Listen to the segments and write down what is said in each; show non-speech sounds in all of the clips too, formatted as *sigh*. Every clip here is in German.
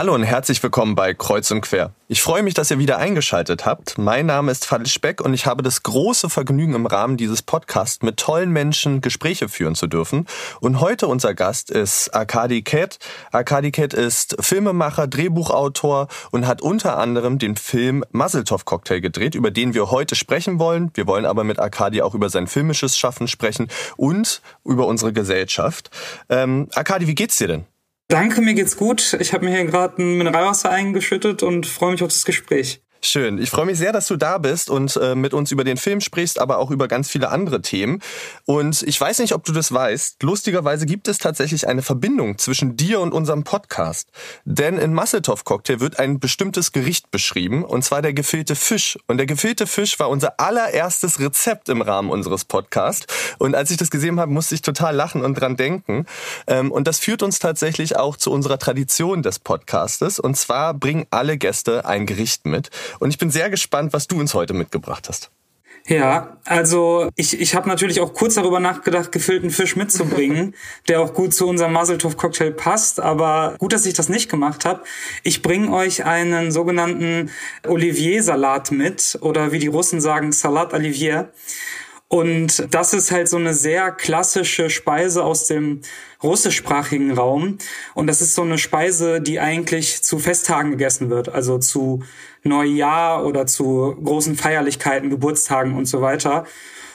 Hallo und herzlich willkommen bei Kreuz und Quer. Ich freue mich, dass ihr wieder eingeschaltet habt. Mein Name ist Fadil Speck und ich habe das große Vergnügen im Rahmen dieses Podcasts mit tollen Menschen Gespräche führen zu dürfen. Und heute unser Gast ist Arkadi Ket. Arkadi Ket ist Filmemacher, Drehbuchautor und hat unter anderem den Film Muzzletov Cocktail gedreht, über den wir heute sprechen wollen. Wir wollen aber mit Arkadi auch über sein filmisches Schaffen sprechen und über unsere Gesellschaft. Ähm, Arkadi, wie geht's dir denn? Danke, mir geht's gut. Ich habe mir hier gerade ein Mineralwasser eingeschüttet und freue mich auf das Gespräch. Schön. Ich freue mich sehr, dass du da bist und äh, mit uns über den Film sprichst, aber auch über ganz viele andere Themen. Und ich weiß nicht, ob du das weißt. Lustigerweise gibt es tatsächlich eine Verbindung zwischen dir und unserem Podcast. Denn in Masseltoff Cocktail wird ein bestimmtes Gericht beschrieben, und zwar der gefüllte Fisch. Und der gefüllte Fisch war unser allererstes Rezept im Rahmen unseres Podcasts. Und als ich das gesehen habe, musste ich total lachen und dran denken. Ähm, und das führt uns tatsächlich auch zu unserer Tradition des Podcastes. Und zwar bringen alle Gäste ein Gericht mit. Und ich bin sehr gespannt, was du uns heute mitgebracht hast. Ja, also ich, ich habe natürlich auch kurz darüber nachgedacht, gefüllten Fisch mitzubringen, *laughs* der auch gut zu unserem Maseltoff-Cocktail passt. Aber gut, dass ich das nicht gemacht habe. Ich bringe euch einen sogenannten Olivier-Salat mit oder wie die Russen sagen, Salat Olivier. Und das ist halt so eine sehr klassische Speise aus dem russischsprachigen Raum. Und das ist so eine Speise, die eigentlich zu Festtagen gegessen wird, also zu Neujahr oder zu großen Feierlichkeiten, Geburtstagen und so weiter.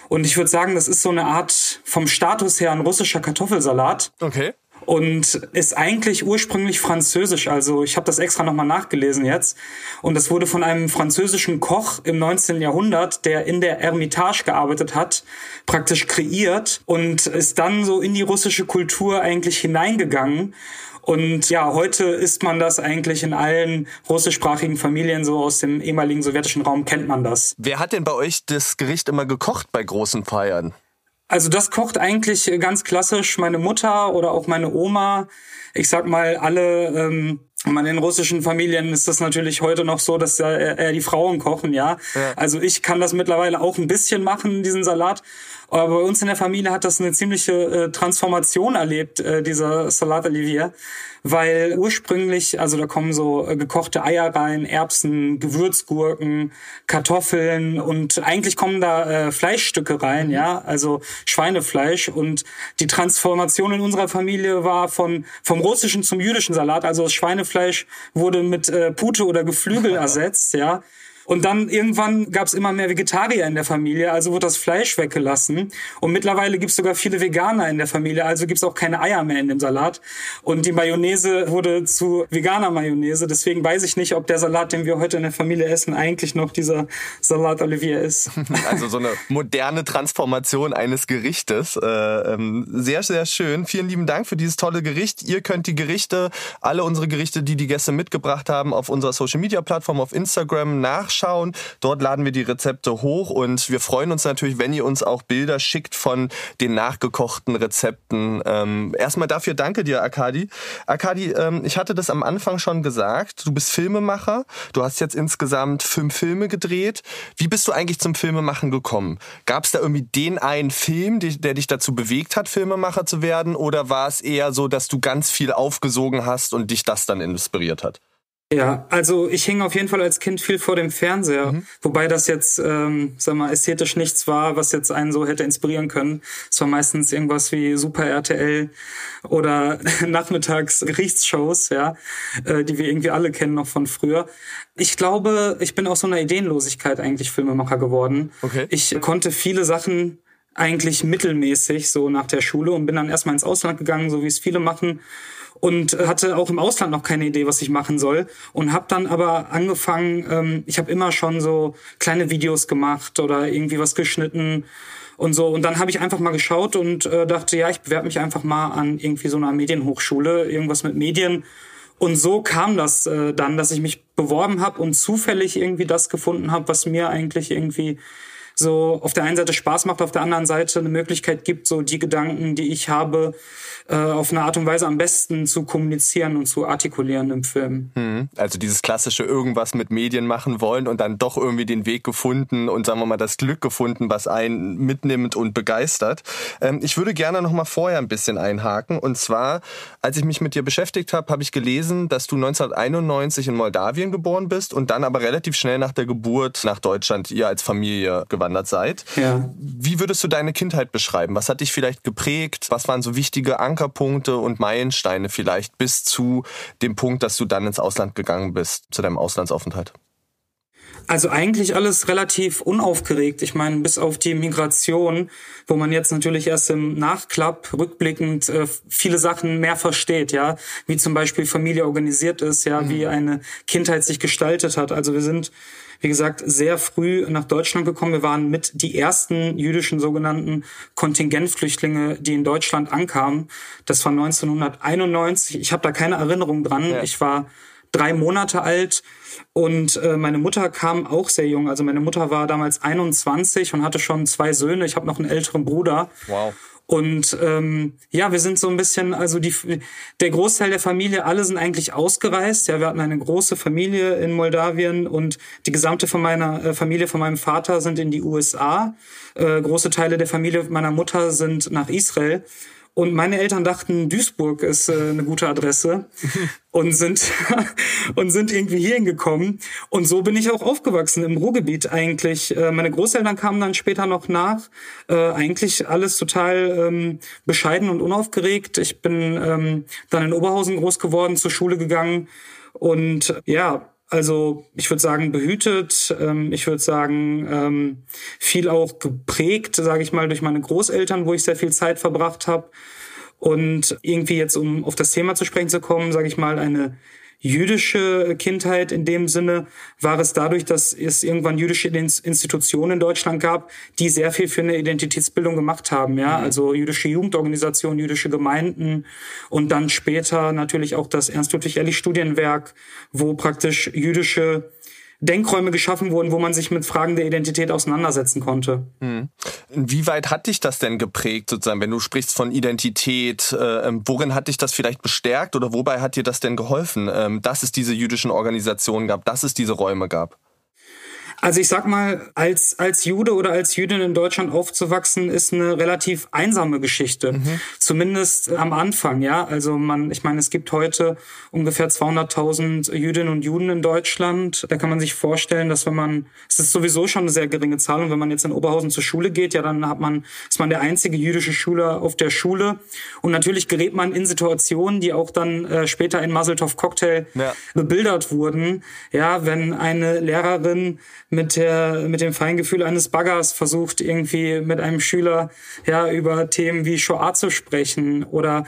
Und ich würde sagen, das ist so eine Art vom Status her ein russischer Kartoffelsalat. Okay und ist eigentlich ursprünglich französisch. Also ich habe das extra nochmal nachgelesen jetzt. Und das wurde von einem französischen Koch im 19. Jahrhundert, der in der Ermitage gearbeitet hat, praktisch kreiert und ist dann so in die russische Kultur eigentlich hineingegangen. Und ja, heute isst man das eigentlich in allen russischsprachigen Familien, so aus dem ehemaligen sowjetischen Raum kennt man das. Wer hat denn bei euch das Gericht immer gekocht bei großen Feiern? Also das kocht eigentlich ganz klassisch meine Mutter oder auch meine Oma. Ich sag mal, alle ähm, in den russischen Familien ist das natürlich heute noch so, dass eher die Frauen kochen, ja? ja. Also ich kann das mittlerweile auch ein bisschen machen, diesen Salat. Aber bei uns in der Familie hat das eine ziemliche äh, Transformation erlebt, äh, dieser Salat Olivier weil ursprünglich, also da kommen so äh, gekochte Eier rein, Erbsen, Gewürzgurken, Kartoffeln und eigentlich kommen da äh, Fleischstücke rein, mhm. ja, also Schweinefleisch und die Transformation in unserer Familie war von vom russischen zum jüdischen Salat, also das Schweinefleisch wurde mit äh, Pute oder Geflügel *laughs* ersetzt, ja. Und dann irgendwann gab es immer mehr Vegetarier in der Familie, also wurde das Fleisch weggelassen. Und mittlerweile gibt es sogar viele Veganer in der Familie, also gibt es auch keine Eier mehr in dem Salat. Und die Mayonnaise wurde zu veganer Mayonnaise. Deswegen weiß ich nicht, ob der Salat, den wir heute in der Familie essen, eigentlich noch dieser Salat Olivier ist. *laughs* Also so eine moderne Transformation eines Gerichtes. Äh, ähm, sehr, sehr schön. Vielen lieben Dank für dieses tolle Gericht. Ihr könnt die Gerichte, alle unsere Gerichte, die die Gäste mitgebracht haben, auf unserer Social Media Plattform auf Instagram nachschauen nachschauen. Dort laden wir die Rezepte hoch und wir freuen uns natürlich, wenn ihr uns auch Bilder schickt von den nachgekochten Rezepten. Ähm, erstmal dafür danke dir, Akadi. Akadi, ähm, ich hatte das am Anfang schon gesagt. Du bist Filmemacher. Du hast jetzt insgesamt fünf Filme gedreht. Wie bist du eigentlich zum Filmemachen gekommen? Gab es da irgendwie den einen Film, der dich dazu bewegt hat, Filmemacher zu werden? Oder war es eher so, dass du ganz viel aufgesogen hast und dich das dann inspiriert hat? Ja, also ich hing auf jeden Fall als Kind viel vor dem Fernseher, mhm. wobei das jetzt, ähm, sag mal, ästhetisch nichts war, was jetzt einen so hätte inspirieren können. Es war meistens irgendwas wie Super RTL oder *laughs* nachmittags Gerichtsshows, ja, äh, die wir irgendwie alle kennen noch von früher. Ich glaube, ich bin aus so einer Ideenlosigkeit eigentlich Filmemacher geworden. Okay. Ich konnte viele Sachen eigentlich mittelmäßig so nach der Schule und bin dann erstmal ins Ausland gegangen, so wie es viele machen und hatte auch im Ausland noch keine Idee, was ich machen soll und habe dann aber angefangen, ähm, ich habe immer schon so kleine Videos gemacht oder irgendwie was geschnitten und so und dann habe ich einfach mal geschaut und äh, dachte, ja, ich bewerbe mich einfach mal an irgendwie so einer Medienhochschule, irgendwas mit Medien und so kam das äh, dann, dass ich mich beworben habe und zufällig irgendwie das gefunden habe, was mir eigentlich irgendwie so auf der einen Seite Spaß macht, auf der anderen Seite eine Möglichkeit gibt, so die Gedanken, die ich habe, äh, auf eine Art und Weise am besten zu kommunizieren und zu artikulieren im Film. Hm. Also dieses klassische irgendwas mit Medien machen wollen und dann doch irgendwie den Weg gefunden und sagen wir mal das Glück gefunden, was einen mitnimmt und begeistert. Ähm, ich würde gerne noch mal vorher ein bisschen einhaken und zwar, als ich mich mit dir beschäftigt habe, habe ich gelesen, dass du 1991 in Moldawien geboren bist und dann aber relativ schnell nach der Geburt nach Deutschland ihr als Familie gewandert seid. Ja. Wie würdest du deine Kindheit beschreiben? Was hat dich vielleicht geprägt? Was waren so wichtige Ankerpunkte und Meilensteine vielleicht bis zu dem Punkt, dass du dann ins Ausland gegangen bist, zu deinem Auslandsaufenthalt? Also eigentlich alles relativ unaufgeregt. Ich meine, bis auf die Migration, wo man jetzt natürlich erst im Nachklapp rückblickend äh, viele Sachen mehr versteht, ja, wie zum Beispiel Familie organisiert ist, ja, mhm. wie eine Kindheit sich gestaltet hat. Also wir sind wie gesagt, sehr früh nach Deutschland gekommen. Wir waren mit die ersten jüdischen sogenannten Kontingentflüchtlinge, die in Deutschland ankamen. Das war 1991. Ich habe da keine Erinnerung dran. Ja. Ich war drei Monate alt und äh, meine Mutter kam auch sehr jung. Also meine Mutter war damals 21 und hatte schon zwei Söhne. Ich habe noch einen älteren Bruder. Wow. Und ähm, ja, wir sind so ein bisschen, also die, der Großteil der Familie, alle sind eigentlich ausgereist. Ja, wir hatten eine große Familie in Moldawien und die gesamte von meiner äh, Familie, von meinem Vater, sind in die USA. Äh, große Teile der Familie meiner Mutter sind nach Israel. Und meine Eltern dachten, Duisburg ist äh, eine gute Adresse *laughs* und sind *laughs* und sind irgendwie hierhin gekommen. Und so bin ich auch aufgewachsen im Ruhrgebiet eigentlich. Äh, meine Großeltern kamen dann später noch nach. Äh, eigentlich alles total ähm, bescheiden und unaufgeregt. Ich bin ähm, dann in Oberhausen groß geworden, zur Schule gegangen und ja, also ich würde sagen behütet, ähm, ich würde sagen ähm, viel auch geprägt, sage ich mal, durch meine Großeltern, wo ich sehr viel Zeit verbracht habe. Und irgendwie jetzt, um auf das Thema zu sprechen zu kommen, sage ich mal, eine jüdische Kindheit in dem Sinne war es dadurch, dass es irgendwann jüdische Institutionen in Deutschland gab, die sehr viel für eine Identitätsbildung gemacht haben, ja, mhm. also jüdische Jugendorganisationen, jüdische Gemeinden und dann später natürlich auch das Ernst-Ludwig-Ehrlich Studienwerk, wo praktisch jüdische Denkräume geschaffen wurden, wo man sich mit Fragen der Identität auseinandersetzen konnte. Mhm. Inwieweit hat dich das denn geprägt, sozusagen, wenn du sprichst von Identität? Äh, ähm, worin hat dich das vielleicht bestärkt oder wobei hat dir das denn geholfen, äh, dass es diese jüdischen Organisationen gab, dass es diese Räume gab? Also ich sag mal, als, als Jude oder als Jüdin in Deutschland aufzuwachsen, ist eine relativ einsame Geschichte. Mhm. Zumindest am Anfang, ja. Also man, ich meine, es gibt heute ungefähr 200.000 Jüdinnen und Juden in Deutschland. Da kann man sich vorstellen, dass wenn man, es ist sowieso schon eine sehr geringe Zahl und wenn man jetzt in Oberhausen zur Schule geht, ja, dann hat man, ist man der einzige jüdische Schüler auf der Schule. Und natürlich gerät man in Situationen, die auch dann äh, später in Muzzletov Cocktail ja. bebildert wurden. Ja, wenn eine Lehrerin mit der, mit dem Feingefühl eines Baggers versucht, irgendwie mit einem Schüler, ja, über Themen wie Shoah zu sprechen oder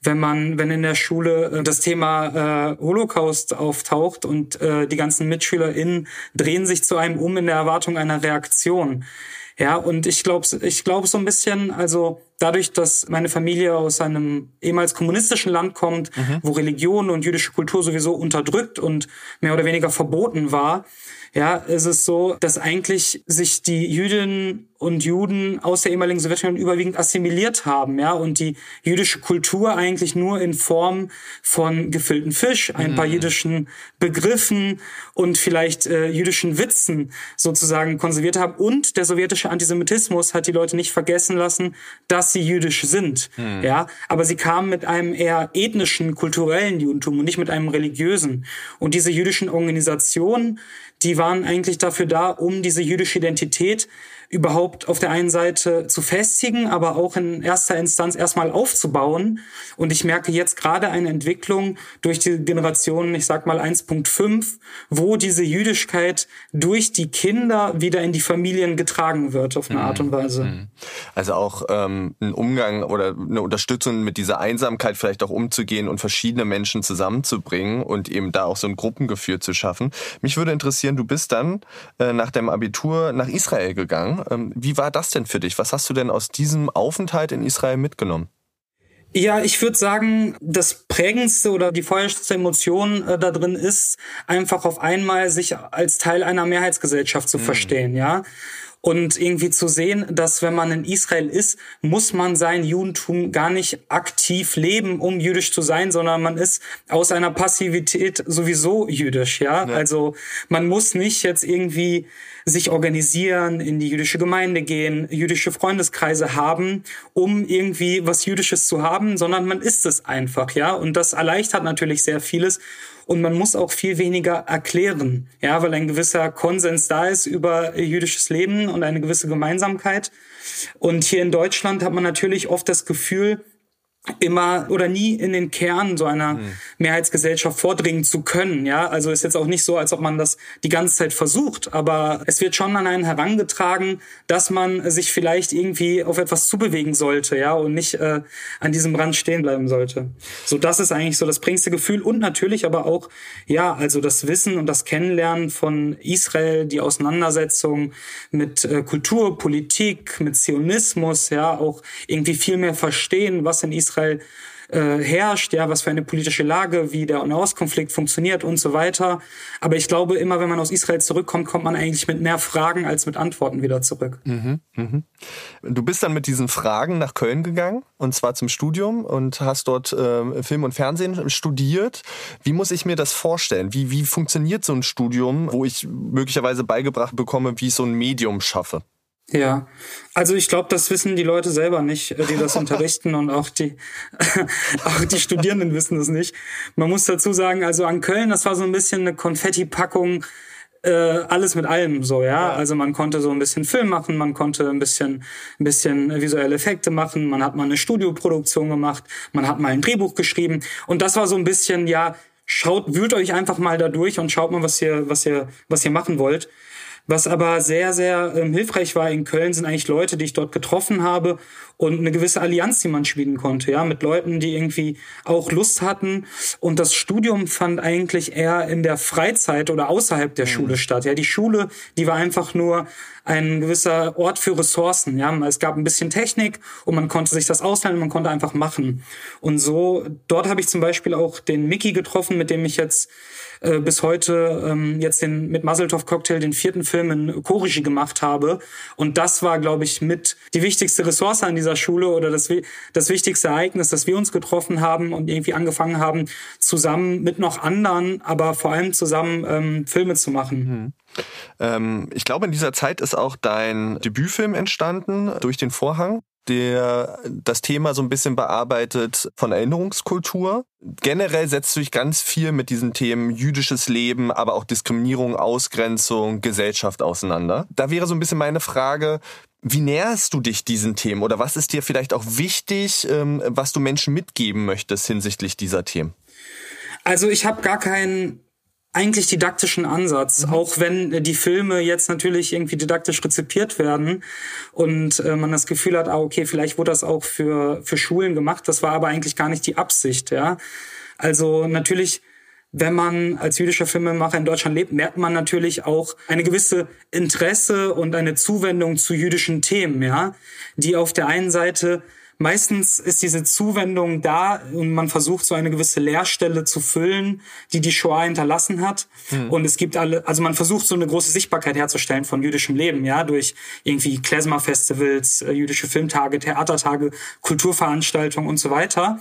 wenn man, wenn in der Schule äh, das Thema äh, Holocaust auftaucht und äh, die ganzen MitschülerInnen drehen sich zu einem um in der Erwartung einer Reaktion. Ja, und ich glaube, ich glaube so ein bisschen, also dadurch, dass meine Familie aus einem ehemals kommunistischen Land kommt, mhm. wo Religion und jüdische Kultur sowieso unterdrückt und mehr oder weniger verboten war, ja, ist es so, dass eigentlich sich die Jüdinnen und Juden aus der ehemaligen Sowjetunion überwiegend assimiliert haben, ja, und die jüdische Kultur eigentlich nur in Form von gefüllten Fisch, ein mhm. paar jüdischen Begriffen und vielleicht äh, jüdischen Witzen sozusagen konserviert haben. Und der sowjetische Antisemitismus hat die Leute nicht vergessen lassen, dass sie jüdisch sind, mhm. ja, aber sie kamen mit einem eher ethnischen, kulturellen Judentum und nicht mit einem religiösen. Und diese jüdischen Organisationen, die waren eigentlich dafür da, um diese jüdische Identität überhaupt auf der einen Seite zu festigen, aber auch in erster Instanz erstmal aufzubauen. Und ich merke jetzt gerade eine Entwicklung durch die Generation, ich sag mal 1.5, wo diese Jüdischkeit durch die Kinder wieder in die Familien getragen wird auf eine mhm. Art und Weise. Mhm. Also auch ähm, ein Umgang oder eine Unterstützung mit dieser Einsamkeit vielleicht auch umzugehen und verschiedene Menschen zusammenzubringen und eben da auch so ein Gruppengefühl zu schaffen. Mich würde interessieren, du bist dann äh, nach dem Abitur nach Israel gegangen ähm, wie war das denn für dich? Was hast du denn aus diesem Aufenthalt in Israel mitgenommen? Ja, ich würde sagen, das prägendste oder die feuerste Emotion äh, da drin ist, einfach auf einmal sich als Teil einer Mehrheitsgesellschaft zu mhm. verstehen, ja. Und irgendwie zu sehen, dass wenn man in Israel ist, muss man sein Judentum gar nicht aktiv leben, um jüdisch zu sein, sondern man ist aus einer Passivität sowieso jüdisch, ja. ja. Also man muss nicht jetzt irgendwie sich organisieren, in die jüdische Gemeinde gehen, jüdische Freundeskreise haben, um irgendwie was Jüdisches zu haben, sondern man ist es einfach, ja. Und das erleichtert natürlich sehr vieles. Und man muss auch viel weniger erklären, ja, weil ein gewisser Konsens da ist über jüdisches Leben und eine gewisse Gemeinsamkeit. Und hier in Deutschland hat man natürlich oft das Gefühl, immer oder nie in den Kern so einer mhm. Mehrheitsgesellschaft vordringen zu können. Ja, also ist jetzt auch nicht so, als ob man das die ganze Zeit versucht, aber es wird schon an einen herangetragen, dass man sich vielleicht irgendwie auf etwas zubewegen sollte, ja, und nicht äh, an diesem Rand stehen bleiben sollte. So, das ist eigentlich so das prägendste Gefühl und natürlich aber auch, ja, also das Wissen und das Kennenlernen von Israel, die Auseinandersetzung mit äh, Kultur, Politik, mit Zionismus, ja, auch irgendwie viel mehr verstehen, was in Israel Israel äh, herrscht, ja, was für eine politische Lage, wie der Nahostkonflikt funktioniert und so weiter. Aber ich glaube, immer wenn man aus Israel zurückkommt, kommt man eigentlich mit mehr Fragen als mit Antworten wieder zurück. Mhm, mhm. Du bist dann mit diesen Fragen nach Köln gegangen und zwar zum Studium und hast dort äh, Film und Fernsehen studiert. Wie muss ich mir das vorstellen? Wie, wie funktioniert so ein Studium, wo ich möglicherweise beigebracht bekomme, wie ich so ein Medium schaffe? Ja, also ich glaube, das wissen die Leute selber nicht, äh, die das *laughs* unterrichten und auch die, *laughs* auch die Studierenden wissen das nicht. Man muss dazu sagen, also an Köln, das war so ein bisschen eine Konfetti-Packung, äh, alles mit allem so, ja? ja. Also man konnte so ein bisschen Film machen, man konnte ein bisschen, ein bisschen visuelle Effekte machen, man hat mal eine Studioproduktion gemacht, man hat mal ein Drehbuch geschrieben und das war so ein bisschen, ja, schaut, wühlt euch einfach mal da durch und schaut mal, was ihr, was ihr, was ihr machen wollt. Was aber sehr, sehr ähm, hilfreich war in Köln, sind eigentlich Leute, die ich dort getroffen habe und eine gewisse Allianz, die man schmieden konnte, ja, mit Leuten, die irgendwie auch Lust hatten. Und das Studium fand eigentlich eher in der Freizeit oder außerhalb der mhm. Schule statt. Ja, die Schule, die war einfach nur ein gewisser Ort für Ressourcen. Ja, es gab ein bisschen Technik und man konnte sich das ausleihen und man konnte einfach machen. Und so, dort habe ich zum Beispiel auch den Mickey getroffen, mit dem ich jetzt äh, bis heute ähm, jetzt den mit Muzzletov Cocktail den vierten Film in Chorregie gemacht habe. Und das war, glaube ich, mit die wichtigste Ressource an dieser Schule oder das, das wichtigste Ereignis, dass wir uns getroffen haben und irgendwie angefangen haben, zusammen mit noch anderen, aber vor allem zusammen ähm, Filme zu machen. Mhm. Ähm, ich glaube, in dieser Zeit ist auch dein Debütfilm entstanden, durch den Vorhang der das Thema so ein bisschen bearbeitet von Erinnerungskultur. Generell setzt du dich ganz viel mit diesen Themen jüdisches Leben, aber auch Diskriminierung, Ausgrenzung, Gesellschaft auseinander. Da wäre so ein bisschen meine Frage, wie näherst du dich diesen Themen oder was ist dir vielleicht auch wichtig, ähm, was du Menschen mitgeben möchtest hinsichtlich dieser Themen? Also ich habe gar keinen eigentlich didaktischen Ansatz, mhm. auch wenn die Filme jetzt natürlich irgendwie didaktisch rezipiert werden und äh, man das Gefühl hat, ah, okay, vielleicht wurde das auch für, für Schulen gemacht, das war aber eigentlich gar nicht die Absicht, ja. Also natürlich, wenn man als jüdischer Filmemacher in Deutschland lebt, merkt man natürlich auch eine gewisse Interesse und eine Zuwendung zu jüdischen Themen, ja, die auf der einen Seite meistens ist diese Zuwendung da und man versucht so eine gewisse Leerstelle zu füllen, die die Shoah hinterlassen hat. Mhm. Und es gibt alle, also man versucht so eine große Sichtbarkeit herzustellen von jüdischem Leben, ja, durch irgendwie Klezmer-Festivals, äh, jüdische Filmtage, Theatertage, Kulturveranstaltungen und so weiter.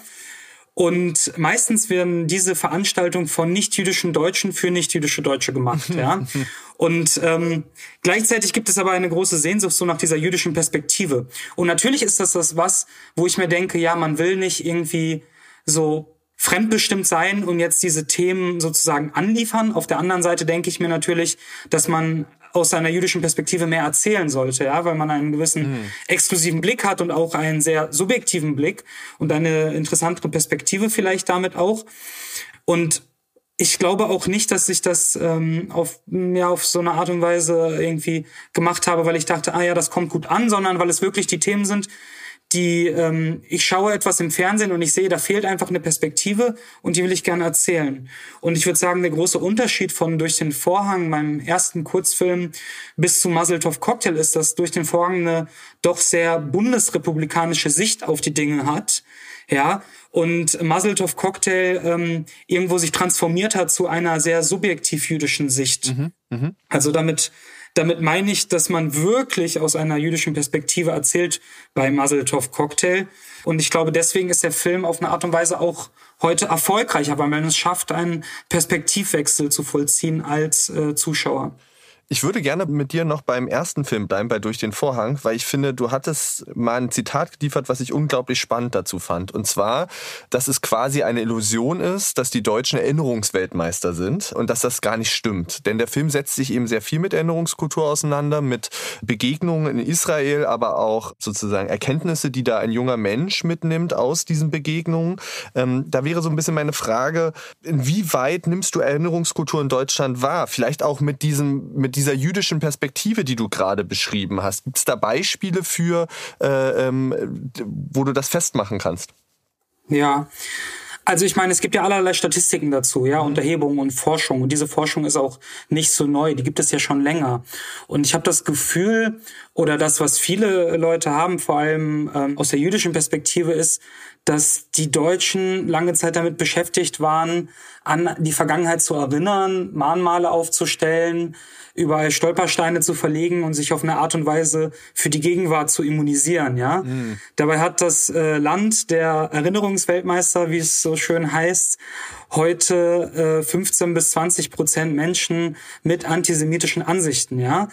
Und meistens werden diese Veranstaltungen von nicht-jüdischen Deutschen für nicht-jüdische Deutsche gemacht. Ja? *laughs* Und ähm, gleichzeitig gibt es aber eine große Sehnsucht so nach dieser jüdischen Perspektive. Und natürlich ist das das was, wo ich mir denke, ja, man will nicht irgendwie so fremdbestimmt sein und jetzt diese Themen sozusagen anliefern. Auf der anderen Seite denke ich mir natürlich, dass man aus seiner jüdischen Perspektive mehr erzählen sollte, ja, weil man einen gewissen mhm. exklusiven Blick hat und auch einen sehr subjektiven Blick und eine interessantere Perspektive vielleicht damit auch. Und ich glaube auch nicht, dass ich das ähm, auf, ja, auf so eine Art und Weise irgendwie gemacht habe, weil ich dachte, ah ja, das kommt gut an, sondern weil es wirklich die Themen sind, die ähm, ich schaue etwas im Fernsehen und ich sehe, da fehlt einfach eine Perspektive und die will ich gerne erzählen. Und ich würde sagen, der große Unterschied von durch den Vorhang, meinem ersten Kurzfilm, bis zu Muzzletov Cocktail ist, dass durch den Vorhang eine doch sehr bundesrepublikanische Sicht auf die Dinge hat. Ja, und Muzzletov Cocktail ähm, irgendwo sich transformiert hat zu einer sehr subjektiv jüdischen Sicht. Mhm, mh. Also damit Damit meine ich, dass man wirklich aus einer jüdischen Perspektive erzählt bei Mazel Tov Cocktail. Und ich glaube, deswegen ist der Film auf eine Art und Weise auch heute erfolgreicher, weil man es schafft, einen Perspektivwechsel zu vollziehen als äh, Zuschauer. Ich würde gerne mit dir noch beim ersten Film bleiben, bei Durch den Vorhang, weil ich finde, du hattest mal ein Zitat geliefert, was ich unglaublich spannend dazu fand. Und zwar, dass es quasi eine Illusion ist, dass die Deutschen Erinnerungsweltmeister sind und dass das gar nicht stimmt. Denn der Film setzt sich eben sehr viel mit Erinnerungskultur auseinander, mit Begegnungen in Israel, aber auch sozusagen Erkenntnisse, die da ein junger Mensch mitnimmt aus diesen Begegnungen. Ähm, da wäre so ein bisschen meine Frage, inwieweit nimmst du Erinnerungskultur in Deutschland wahr? Vielleicht auch mit diesem, mit dieser jüdischen Perspektive, die du gerade beschrieben hast, gibt es da Beispiele für, äh, ähm, wo du das festmachen kannst? Ja. Also ich meine, es gibt ja allerlei Statistiken dazu, ja, und Erhebungen und Forschung. Und diese Forschung ist auch nicht so neu, die gibt es ja schon länger. Und ich habe das Gefühl, oder das, was viele Leute haben, vor allem ähm, aus der jüdischen Perspektive, ist, dass die Deutschen lange Zeit damit beschäftigt waren, an die Vergangenheit zu erinnern, Mahnmale aufzustellen, überall Stolpersteine zu verlegen und sich auf eine Art und Weise für die Gegenwart zu immunisieren, ja. Mhm. Dabei hat das äh, Land der Erinnerungsweltmeister, wie es so schön heißt, heute äh, 15 bis 20 Prozent Menschen mit antisemitischen Ansichten, ja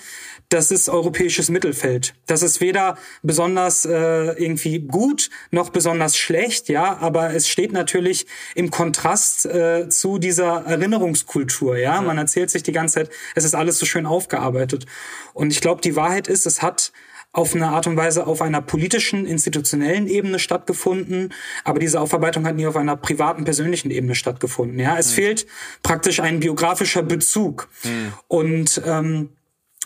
das ist europäisches Mittelfeld. Das ist weder besonders äh, irgendwie gut noch besonders schlecht, ja, aber es steht natürlich im Kontrast äh, zu dieser Erinnerungskultur, ja? ja. Man erzählt sich die ganze Zeit, es ist alles so schön aufgearbeitet. Und ich glaube, die Wahrheit ist, es hat auf eine Art und Weise auf einer politischen, institutionellen Ebene stattgefunden, aber diese Aufarbeitung hat nie auf einer privaten, persönlichen Ebene stattgefunden. Ja, es mhm. fehlt praktisch ein biografischer Bezug. Mhm. Und ähm,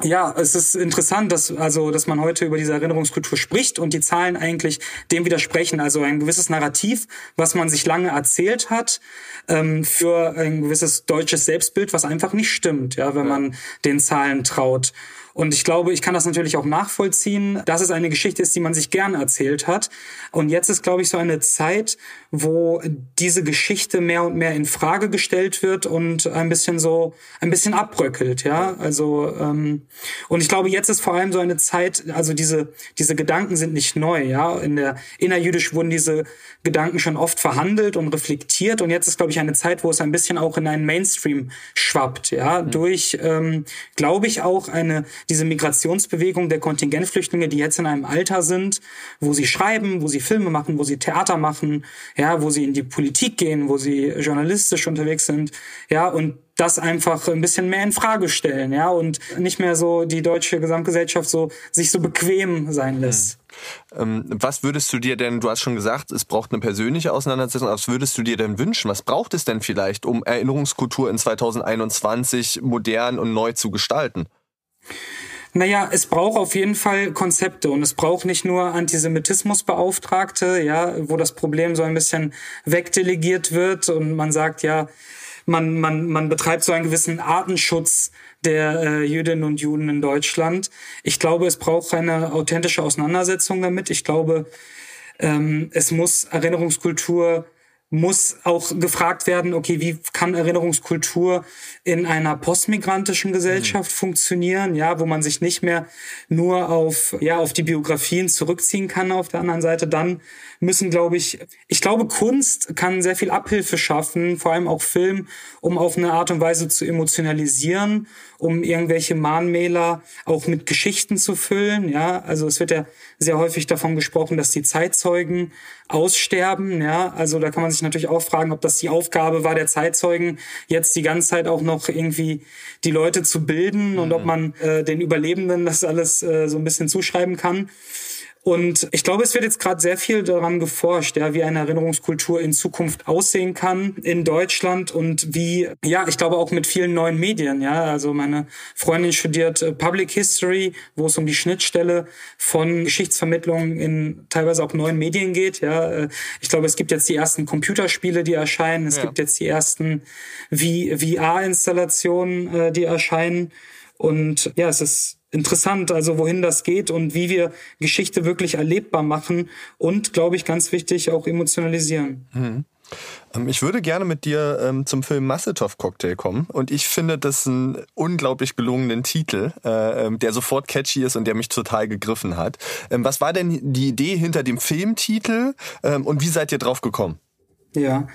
ja, es ist interessant, dass also, dass man heute über diese Erinnerungskultur spricht und die Zahlen eigentlich dem widersprechen. Also ein gewisses Narrativ, was man sich lange erzählt hat, ähm, für ein gewisses deutsches Selbstbild, was einfach nicht stimmt, ja, wenn man den Zahlen traut. Und ich glaube, ich kann das natürlich auch nachvollziehen, dass es eine Geschichte ist, die man sich gern erzählt hat. Und jetzt ist, glaube ich, so eine Zeit, wo diese Geschichte mehr und mehr in Frage gestellt wird und ein bisschen so, ein bisschen abbröckelt, ja. Also, ähm, und ich glaube, jetzt ist vor allem so eine Zeit, also diese, diese Gedanken sind nicht neu, ja. In der innerjüdisch wurden diese Gedanken schon oft verhandelt und reflektiert. Und jetzt ist, glaube ich, eine Zeit, wo es ein bisschen auch in einen Mainstream schwappt, ja. Mhm. Durch, ähm, glaube ich, auch eine diese Migrationsbewegung der Kontingentflüchtlinge, die jetzt in einem Alter sind, wo sie schreiben, wo sie Filme machen, wo sie Theater machen, ja, wo sie in die Politik gehen, wo sie journalistisch unterwegs sind, ja, und das einfach ein bisschen mehr in Frage stellen, ja, und nicht mehr so die deutsche Gesamtgesellschaft so sich so bequem sein hm. lässt. Ähm, was würdest du dir denn, du hast schon gesagt, es braucht eine persönliche Auseinandersetzung, was würdest du dir denn wünschen? Was braucht es denn vielleicht, um Erinnerungskultur in 2021 modern und neu zu gestalten? Naja, es braucht auf jeden Fall Konzepte und es braucht nicht nur Antisemitismusbeauftragte, ja, wo das Problem so ein bisschen wegdelegiert wird und man sagt, ja, man, man, man betreibt so einen gewissen Artenschutz der äh, Jüdinnen und Juden in Deutschland. Ich glaube, es braucht eine authentische Auseinandersetzung damit. Ich glaube, ähm, es muss Erinnerungskultur muss auch gefragt werden, okay, wie kann Erinnerungskultur in einer postmigrantischen Gesellschaft mhm. funktionieren, ja, wo man sich nicht mehr nur auf, ja, auf die Biografien zurückziehen kann auf der anderen Seite, dann müssen, glaube ich, ich glaube, Kunst kann sehr viel Abhilfe schaffen, vor allem auch Film, um auf eine Art und Weise zu emotionalisieren, um irgendwelche Mahnmäler auch mit Geschichten zu füllen. Ja, also es wird ja sehr häufig davon gesprochen, dass die Zeitzeugen aussterben. Ja, also da kann man sich natürlich auch fragen, ob das die Aufgabe war der Zeitzeugen, jetzt die ganze Zeit auch noch irgendwie die Leute zu bilden mhm. und ob mhm. man äh, den Überlebenden das alles äh, so ein bisschen zuschreiben kann. Und ich glaube, es wird jetzt gerade sehr viel daran geforscht, ja, wie eine Erinnerungskultur in Zukunft aussehen kann in Deutschland und wie, ja, ich glaube auch mit vielen neuen Medien, ja. Also meine Freundin studiert äh, Public History, wo es um die Schnittstelle von Geschichtsvermittlung in teilweise auch neuen Medien geht, ja. Äh, ich glaube, es gibt jetzt die ersten Computerspiele, die erscheinen. Es ja. gibt jetzt die ersten VR-Installationen, äh, die erscheinen. Und ja, es ist interessant, also wohin das geht und wie wir Geschichte wirklich erlebbar machen und, glaube ich, ganz wichtig, auch emotionalisieren. Mhm. Ähm, ich würde gerne mit dir ähm, zum Film Massetov Cocktail kommen und ich finde das einen unglaublich gelungenen Titel, äh, ähm, der sofort catchy ist und der mich total gegriffen hat. Ähm, was war denn die Idee hinter dem Filmtitel ähm, und wie seid ihr drauf gekommen? Ja,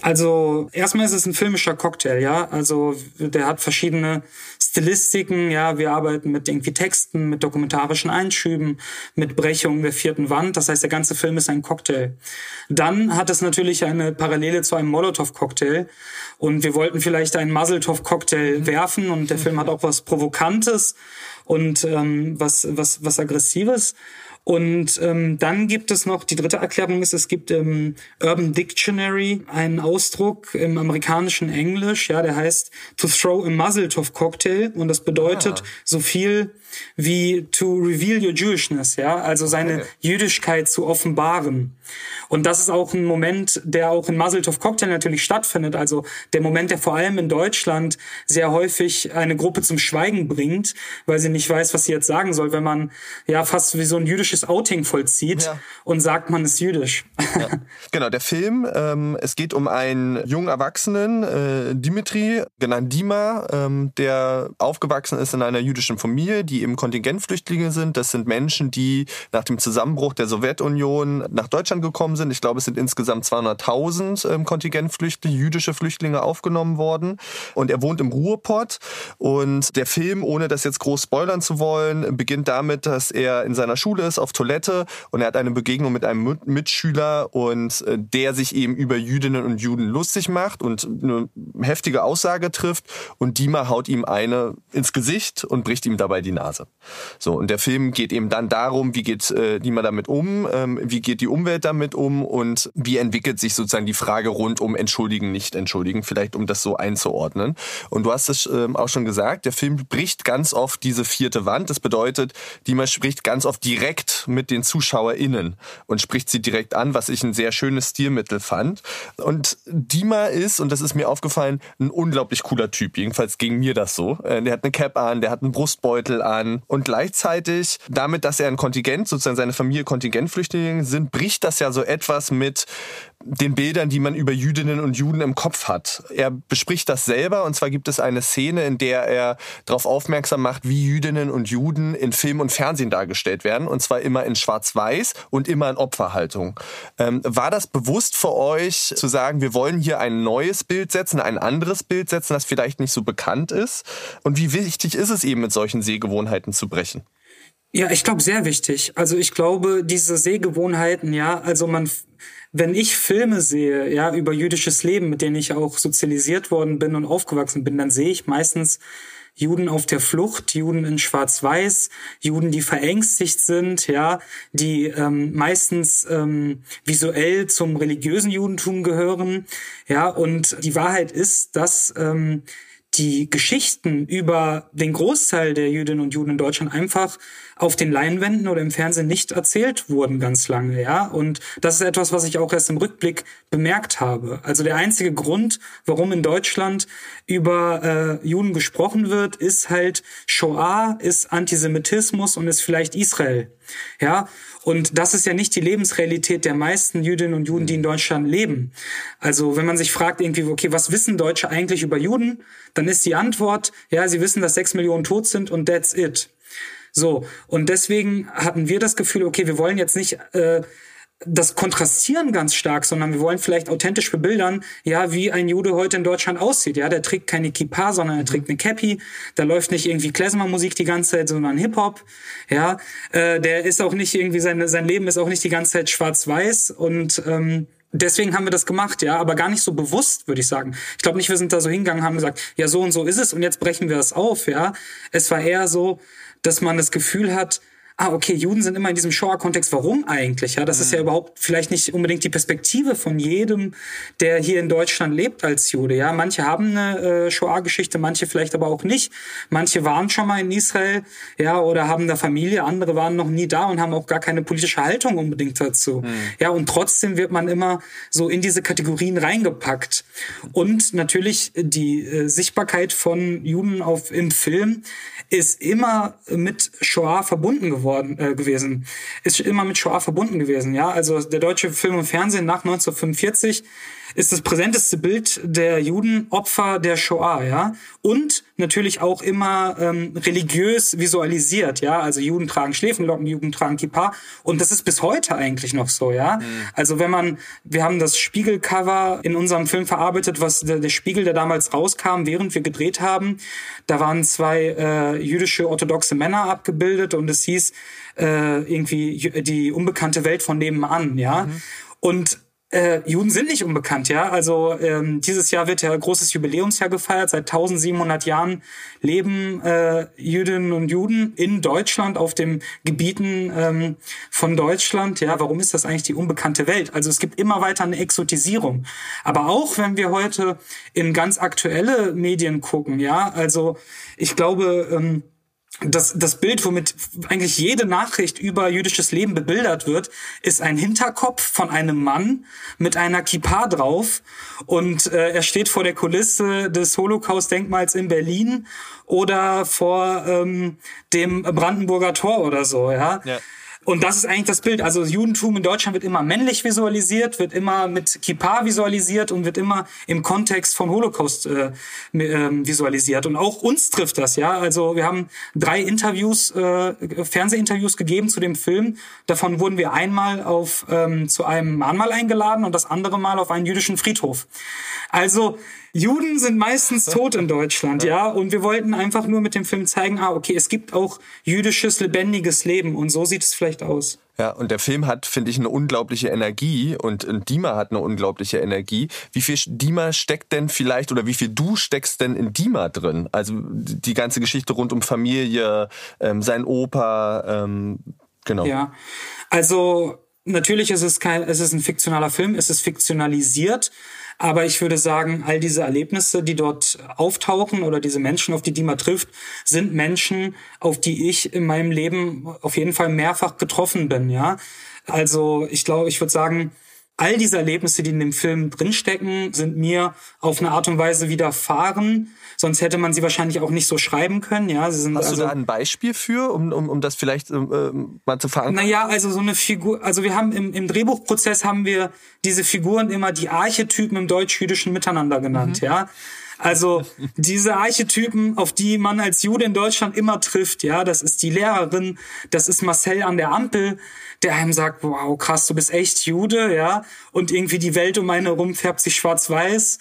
also erstmal ist es ein filmischer Cocktail, ja. Also der hat verschiedene Stilistiken, ja. Wir arbeiten mit irgendwie Texten, mit dokumentarischen Einschüben, mit Brechungen der vierten Wand. Das heißt, der ganze Film ist ein Cocktail. Dann hat es natürlich eine Parallele zu einem Molotow-Cocktail. Und wir wollten vielleicht einen Muzzletov-Cocktail mhm. werfen und der Film hat auch was Provokantes und ähm, was, was, was Aggressives. Und ähm, dann gibt es noch, die dritte Erklärung ist, es gibt im Urban Dictionary einen Ausdruck im amerikanischen Englisch, ja, der heißt to throw a muzzle to cocktail und das bedeutet ah. so viel wie to reveal your Jewishness, ja, also seine okay. Jüdischkeit zu offenbaren. Und das ist auch ein Moment, der auch in Muzzletov Cocktail natürlich stattfindet. Also der Moment, der vor allem in Deutschland sehr häufig eine Gruppe zum Schweigen bringt, weil sie nicht weiß, was sie jetzt sagen soll, wenn man ja fast wie so ein jüdisches Outing vollzieht ja. und sagt, man ist jüdisch. Ja. Genau, der Film, ähm, es geht um einen jungen Erwachsenen, äh, Dimitri, genannt Dima, ähm, der aufgewachsen ist in einer jüdischen Familie, die eben Kontingentflüchtlinge sind. Das sind Menschen, die nach dem Zusammenbruch der Sowjetunion nach Deutschland gekommen sind. Ich glaube, es sind insgesamt 200.000 ähm, Kontingentflüchtlinge, jüdische Flüchtlinge aufgenommen worden. Und er wohnt im Ruhrpott. Und der Film, ohne das jetzt groß spoilern zu wollen, beginnt damit, dass er in seiner Schule ist, auf Toilette und er hat eine Begegnung mit einem Mitschüler und äh, der sich eben über Jüdinnen und Juden lustig macht und eine heftige Aussage trifft und Dima haut ihm eine ins Gesicht und bricht ihm dabei die Nase. So, und der Film geht eben dann darum, wie geht äh, die man damit um, ähm, wie geht die Umwelt damit um und wie entwickelt sich sozusagen die Frage rund um entschuldigen, nicht entschuldigen, vielleicht um das so einzuordnen. Und du hast es ähm, auch schon gesagt, der Film bricht ganz oft diese vierte Wand. Das bedeutet, die man spricht ganz oft direkt mit den ZuschauerInnen und spricht sie direkt an, was ich ein sehr schönes Stilmittel fand. Und Dima ist, und das ist mir aufgefallen, ein unglaublich cooler Typ. Jedenfalls ging mir das so. Äh, der hat eine Cap an, der hat einen Brustbeutel an, an. Und gleichzeitig, damit, dass er ein Kontingent, sozusagen seine Familie Kontingentflüchtlinge sind, bricht das ja so etwas mit den Bildern, die man über Jüdinnen und Juden im Kopf hat. Er bespricht das selber und zwar gibt es eine Szene, in der er darauf aufmerksam macht, wie Jüdinnen und Juden in Film und Fernsehen dargestellt werden und zwar immer in Schwarz-Weiß und immer in Opferhaltung. Ähm, war das bewusst für euch zu sagen, wir wollen hier ein neues Bild setzen, ein anderes Bild setzen, das vielleicht nicht so bekannt ist? Und wie wichtig ist es eben mit solchen Sehgewohnheiten zu brechen? Ja, ich glaube sehr wichtig. Also ich glaube, diese Sehgewohnheiten, ja, also man wenn ich Filme sehe, ja, über jüdisches Leben, mit denen ich auch sozialisiert worden bin und aufgewachsen bin, dann sehe ich meistens Juden auf der Flucht, Juden in Schwarz-Weiß, Juden, die verängstigt sind, ja, die ähm, meistens ähm, visuell zum religiösen Judentum gehören, ja, und die Wahrheit ist, dass ähm, die Geschichten über den Großteil der Jüdinnen und Juden in Deutschland einfach auf den Leinwänden oder im Fernsehen nicht erzählt wurden ganz lange, ja. Und das ist etwas, was ich auch erst im Rückblick bemerkt habe. Also der einzige Grund, warum in Deutschland über äh, Juden gesprochen wird, ist halt Shoah, ist Antisemitismus und ist vielleicht Israel, ja. Und das ist ja nicht die Lebensrealität der meisten Jüdinnen und Juden, die in Deutschland leben. Also wenn man sich fragt irgendwie, okay, was wissen Deutsche eigentlich über Juden? Dann ist die Antwort, ja, sie wissen, dass sechs Millionen tot sind und that's it. So, und deswegen hatten wir das Gefühl, okay, wir wollen jetzt nicht äh, das kontrastieren ganz stark, sondern wir wollen vielleicht authentisch bebildern, ja, wie ein Jude heute in Deutschland aussieht. Ja, der trägt keine Kippa, sondern er trägt eine Cappy. Da läuft nicht irgendwie Klezmer-Musik die ganze Zeit, sondern Hip-Hop. Ja, äh, der ist auch nicht irgendwie, sein, sein Leben ist auch nicht die ganze Zeit schwarz-weiß und ähm, deswegen haben wir das gemacht, ja, aber gar nicht so bewusst, würde ich sagen. Ich glaube nicht, wir sind da so hingegangen, haben gesagt, ja, so und so ist es und jetzt brechen wir das auf, ja. Es war eher so, dass man das Gefühl hat, ah, okay, Juden sind immer in diesem Shoah-Kontext. Warum eigentlich? Ja, das ist ja mhm. überhaupt vielleicht nicht unbedingt die Perspektive von jedem, der hier in Deutschland lebt als Jude. Ja, manche haben eine äh, Shoah-Geschichte, manche vielleicht aber auch nicht. Manche waren schon mal in Israel, ja, oder haben da Familie. Andere waren noch nie da und haben auch gar keine politische Haltung unbedingt dazu. Mhm. Ja, und trotzdem wird man immer so in diese Kategorien reingepackt. Und natürlich die äh, Sichtbarkeit von Juden auf im Film ist immer mit Shoah verbunden geworden äh, gewesen, ist immer mit Shoah verbunden gewesen. Ja, also der deutsche Film und Fernsehen nach 1945 ist das präsenteste Bild der Juden Opfer der Shoah, ja. Und natürlich auch immer ähm, religiös visualisiert, ja. Also Juden tragen Schläfenlocken, Juden tragen Kippa. Und das ist bis heute eigentlich noch so, ja. Mhm. Also wenn man, wir haben das Spiegelcover in unserem Film verarbeitet, was der, der Spiegel, der damals rauskam, während wir gedreht haben. Da waren zwei äh, jüdische orthodoxe Männer abgebildet und es hieß äh, irgendwie die unbekannte Welt von nebenan, ja. Mhm. Und äh, Juden sind nicht unbekannt, ja. Also ähm, dieses Jahr wird ja großes Jubiläumsjahr gefeiert. Seit 1700 Jahren leben äh, Jüdinnen und Juden in Deutschland auf den Gebieten ähm, von Deutschland. Ja, warum ist das eigentlich die unbekannte Welt? Also es gibt immer weiter eine Exotisierung. Aber auch wenn wir heute in ganz aktuelle Medien gucken, ja, also ich glaube ähm, das, das Bild, womit eigentlich jede Nachricht über jüdisches Leben bebildert wird, ist ein Hinterkopf von einem Mann mit einer Kippa drauf und äh, er steht vor der Kulisse des Holocaust-Denkmals in Berlin oder vor ähm, dem Brandenburger Tor oder so, ja. ja. Und das ist eigentlich das Bild. Also Judentum in Deutschland wird immer männlich visualisiert, wird immer mit Kippa visualisiert und wird immer im Kontext von Holocaust äh, äh, visualisiert. Und auch uns trifft das, ja. Also wir haben drei Interviews, äh, Fernsehinterviews gegeben zu dem Film. Davon wurden wir einmal auf ähm, zu einem Mahnmal eingeladen und das andere Mal auf einen jüdischen Friedhof. Also Juden sind meistens *laughs* tot in Deutschland, ja. Und wir wollten einfach nur mit dem Film zeigen, ah, okay, es gibt auch jüdisches, lebendiges Leben und so sieht es vielleicht aus. Ja, und der Film hat, finde ich, eine unglaubliche Energie und, und Dima hat eine unglaubliche Energie. Wie viel Dima steckt denn vielleicht oder wie viel du steckst denn in Dima drin? Also die ganze Geschichte rund um Familie, ähm, sein Opa, ähm, genau. Ja, also natürlich ist es kein, es ist ein fiktionaler Film, es ist fiktionalisiert. Aber ich würde sagen, all diese Erlebnisse, die dort auftauchen oder diese Menschen, auf die Dima trifft, sind Menschen, auf die ich in meinem Leben auf jeden Fall mehrfach getroffen bin, ja. Also ich glaube, ich würde sagen, all diese Erlebnisse, die in dem Film drinstecken, sind mir auf eine Art und Weise widerfahren. Sonst hätte man sie wahrscheinlich auch nicht so schreiben können. Ja, sie sind Hast also, du da ein Beispiel für, um, um, um das vielleicht äh, mal zu verankern? Naja, also so eine Figur, also wir haben im, im Drehbuchprozess haben wir diese Figuren immer die Archetypen im deutsch-jüdischen Miteinander genannt. Mhm. Ja, also diese Archetypen, auf die man als Jude in Deutschland immer trifft, ja, das ist die Lehrerin, das ist Marcel an der Ampel, der einem sagt, wow, krass, du bist echt Jude, ja, und irgendwie die Welt um einen herum färbt sich schwarz-weiß.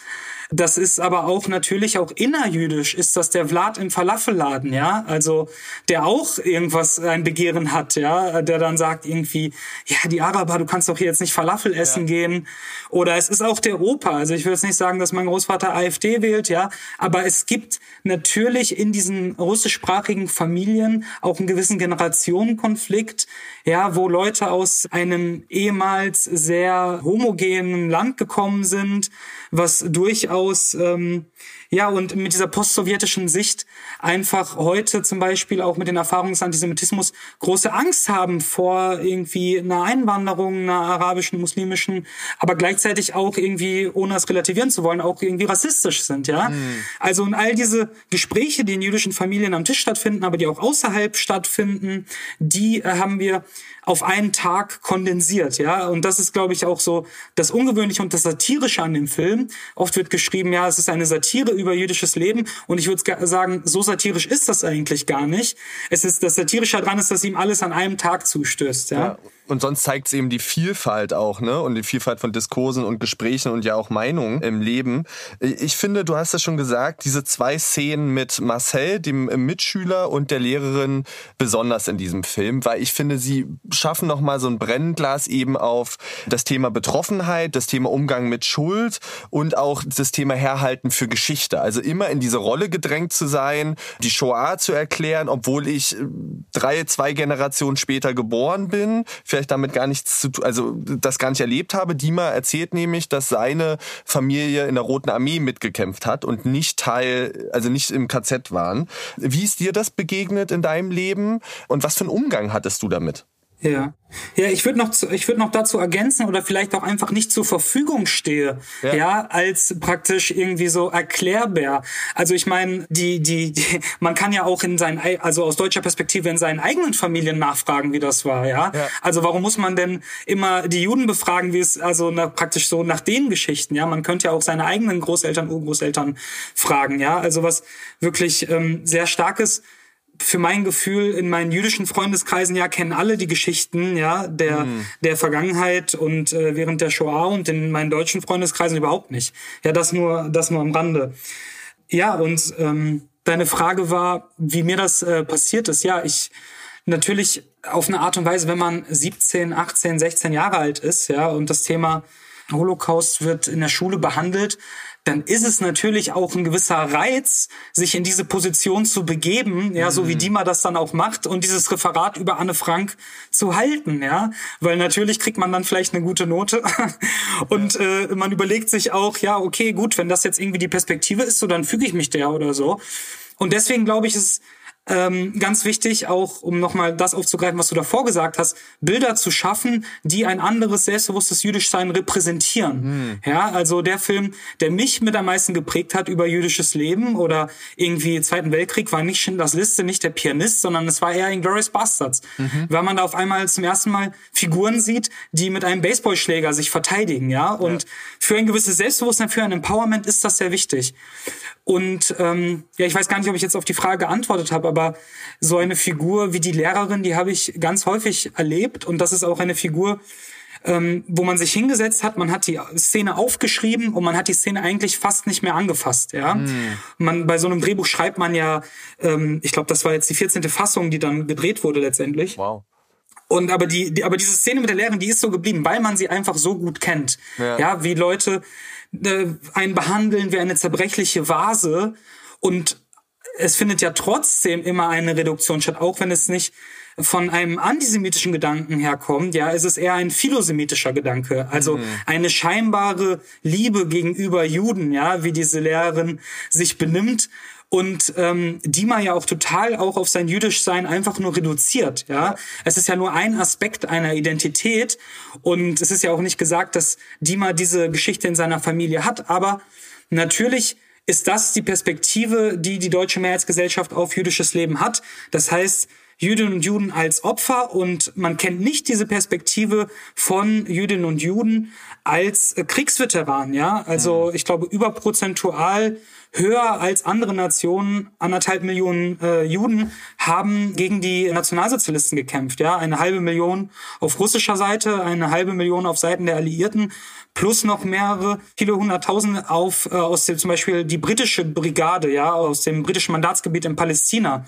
Das ist aber auch natürlich auch innerjüdisch, ist das der Vlad im Falafelladen, ja, also der auch irgendwas ein Begehren hat, ja, der dann sagt irgendwie, ja, die Araber, du kannst doch hier jetzt nicht Falafel essen ja. gehen. Oder es ist auch der Opa, also ich will jetzt nicht sagen, dass mein Großvater AfD wählt, ja, aber es gibt natürlich in diesen russischsprachigen Familien auch einen gewissen Generationenkonflikt, ja, wo Leute aus einem ehemals sehr homogenen Land gekommen sind, was durchaus ähm, ja, und mit dieser postsowjetischen Sicht einfach heute zum Beispiel auch mit den Erfahrungen des Antisemitismus große Angst haben vor irgendwie einer Einwanderung, einer arabischen, muslimischen, aber gleichzeitig auch irgendwie, ohne es relativieren zu wollen, auch irgendwie rassistisch sind, ja. Mhm. Also und all diese Gespräche, die in jüdischen Familien am Tisch stattfinden, aber die auch außerhalb stattfinden, die äh, haben wir auf einen Tag kondensiert, ja. Und das ist, glaube ich, auch so das Ungewöhnliche und das Satirische an dem Film. Oft wird geschrieben, ja, es ist eine Satire über jüdisches Leben. Und ich würde sagen, so satirisch ist das eigentlich gar nicht. Es ist, das Satirische daran ist, dass ihm alles an einem Tag zustößt, ja. ja und sonst zeigt es eben die Vielfalt auch, ne? Und die Vielfalt von Diskursen und Gesprächen und ja auch Meinungen im Leben. Ich finde, du hast ja schon gesagt, diese zwei Szenen mit Marcel, dem Mitschüler und der Lehrerin, besonders in diesem Film, weil ich finde, sie schaffen nochmal so ein Brennglas eben auf das Thema Betroffenheit, das Thema Umgang mit Schuld und auch das Thema Herhalten für Geschichte. Also immer in diese Rolle gedrängt zu sein, die Shoah zu erklären, obwohl ich drei, zwei Generationen später geboren bin vielleicht damit gar nichts zu tun, also das gar nicht erlebt habe. Dima erzählt nämlich, dass seine Familie in der Roten Armee mitgekämpft hat und nicht Teil, also nicht im KZ waren. Wie ist dir das begegnet in deinem Leben und was für einen Umgang hattest du damit? Ja. Ja, ich würde noch, ich würde noch dazu ergänzen oder vielleicht auch einfach nicht zur Verfügung stehe, ja, ja als praktisch irgendwie so erklärbar. Also ich meine, die, die, die, man kann ja auch in seinen, also aus deutscher Perspektive in seinen eigenen Familien nachfragen, wie das war, ja. ja. Also warum muss man denn immer die Juden befragen, wie es, also nach, praktisch so nach den Geschichten, ja. Man könnte ja auch seine eigenen Großeltern, Urgroßeltern fragen, ja. Also was wirklich ähm, sehr starkes für mein Gefühl in meinen jüdischen Freundeskreisen ja kennen alle die Geschichten ja der mhm. der Vergangenheit und äh, während der Shoah und in meinen deutschen Freundeskreisen überhaupt nicht. Ja das nur das nur am Rande. Ja und ähm, deine Frage war wie mir das äh, passiert ist. Ja ich natürlich auf eine Art und Weise wenn man 17 18 16 Jahre alt ist ja und das Thema Holocaust wird in der Schule behandelt dann ist es natürlich auch ein gewisser Reiz, sich in diese Position zu begeben, ja, so wie mhm. Dima das dann auch macht und dieses Referat über Anne Frank zu halten, ja, weil natürlich kriegt man dann vielleicht eine gute Note *laughs* und äh, man überlegt sich auch, ja, okay, gut, wenn das jetzt irgendwie die Perspektive ist, so dann füge ich mich der oder so. Und deswegen glaube ich, ist ähm, ganz wichtig, auch um nochmal das aufzugreifen, was du davor gesagt hast, Bilder zu schaffen, die ein anderes selbstbewusstes Jüdischsein repräsentieren. Mhm. Ja, also der Film, der mich mit am meisten geprägt hat über jüdisches Leben oder irgendwie Zweiten Weltkrieg, war nicht Schindlers Liste, nicht der Pianist, sondern es war eher Inglourious Bastards. Mhm. Weil man da auf einmal zum ersten Mal Figuren sieht, die mit einem Baseballschläger sich verteidigen, ja. Und ja. für ein gewisses Selbstbewusstsein, für ein Empowerment ist das sehr wichtig. Und ähm, ja, ich weiß gar nicht, ob ich jetzt auf die Frage geantwortet habe, aber so eine Figur wie die Lehrerin, die habe ich ganz häufig erlebt. Und das ist auch eine Figur, ähm, wo man sich hingesetzt hat, man hat die Szene aufgeschrieben und man hat die Szene eigentlich fast nicht mehr angefasst. Ja, mm. man bei so einem Drehbuch schreibt man ja, ähm, ich glaube, das war jetzt die 14. Fassung, die dann gedreht wurde letztendlich. Wow. Und aber die, die, aber diese Szene mit der Lehrerin, die ist so geblieben, weil man sie einfach so gut kennt. Ja, ja wie Leute äh, einen behandeln wie eine zerbrechliche Vase. Und es findet ja trotzdem immer eine Reduktion statt, auch wenn es nicht von einem antisemitischen Gedanken herkommt, ja, ist es eher ein philosemitischer Gedanke, also mhm. eine scheinbare Liebe gegenüber Juden, ja, wie diese Lehrerin sich benimmt und ähm, Dima ja auch total auch auf sein Jüdischsein einfach nur reduziert. Ja, es ist ja nur ein Aspekt einer Identität und es ist ja auch nicht gesagt, dass Dima diese Geschichte in seiner Familie hat, aber natürlich ist das die Perspektive, die die deutsche Mehrheitsgesellschaft auf jüdisches Leben hat. Das heißt, Jüdinnen und Juden als Opfer und man kennt nicht diese Perspektive von Jüdinnen und Juden als Kriegsveteranen, ja. Also ich glaube überprozentual höher als andere Nationen, anderthalb Millionen äh, Juden haben gegen die Nationalsozialisten gekämpft. Ja, eine halbe Million auf russischer Seite, eine halbe Million auf Seiten der Alliierten, plus noch mehrere, viele hunderttausend auf äh, aus dem zum Beispiel die britische Brigade, ja, aus dem britischen Mandatsgebiet in Palästina.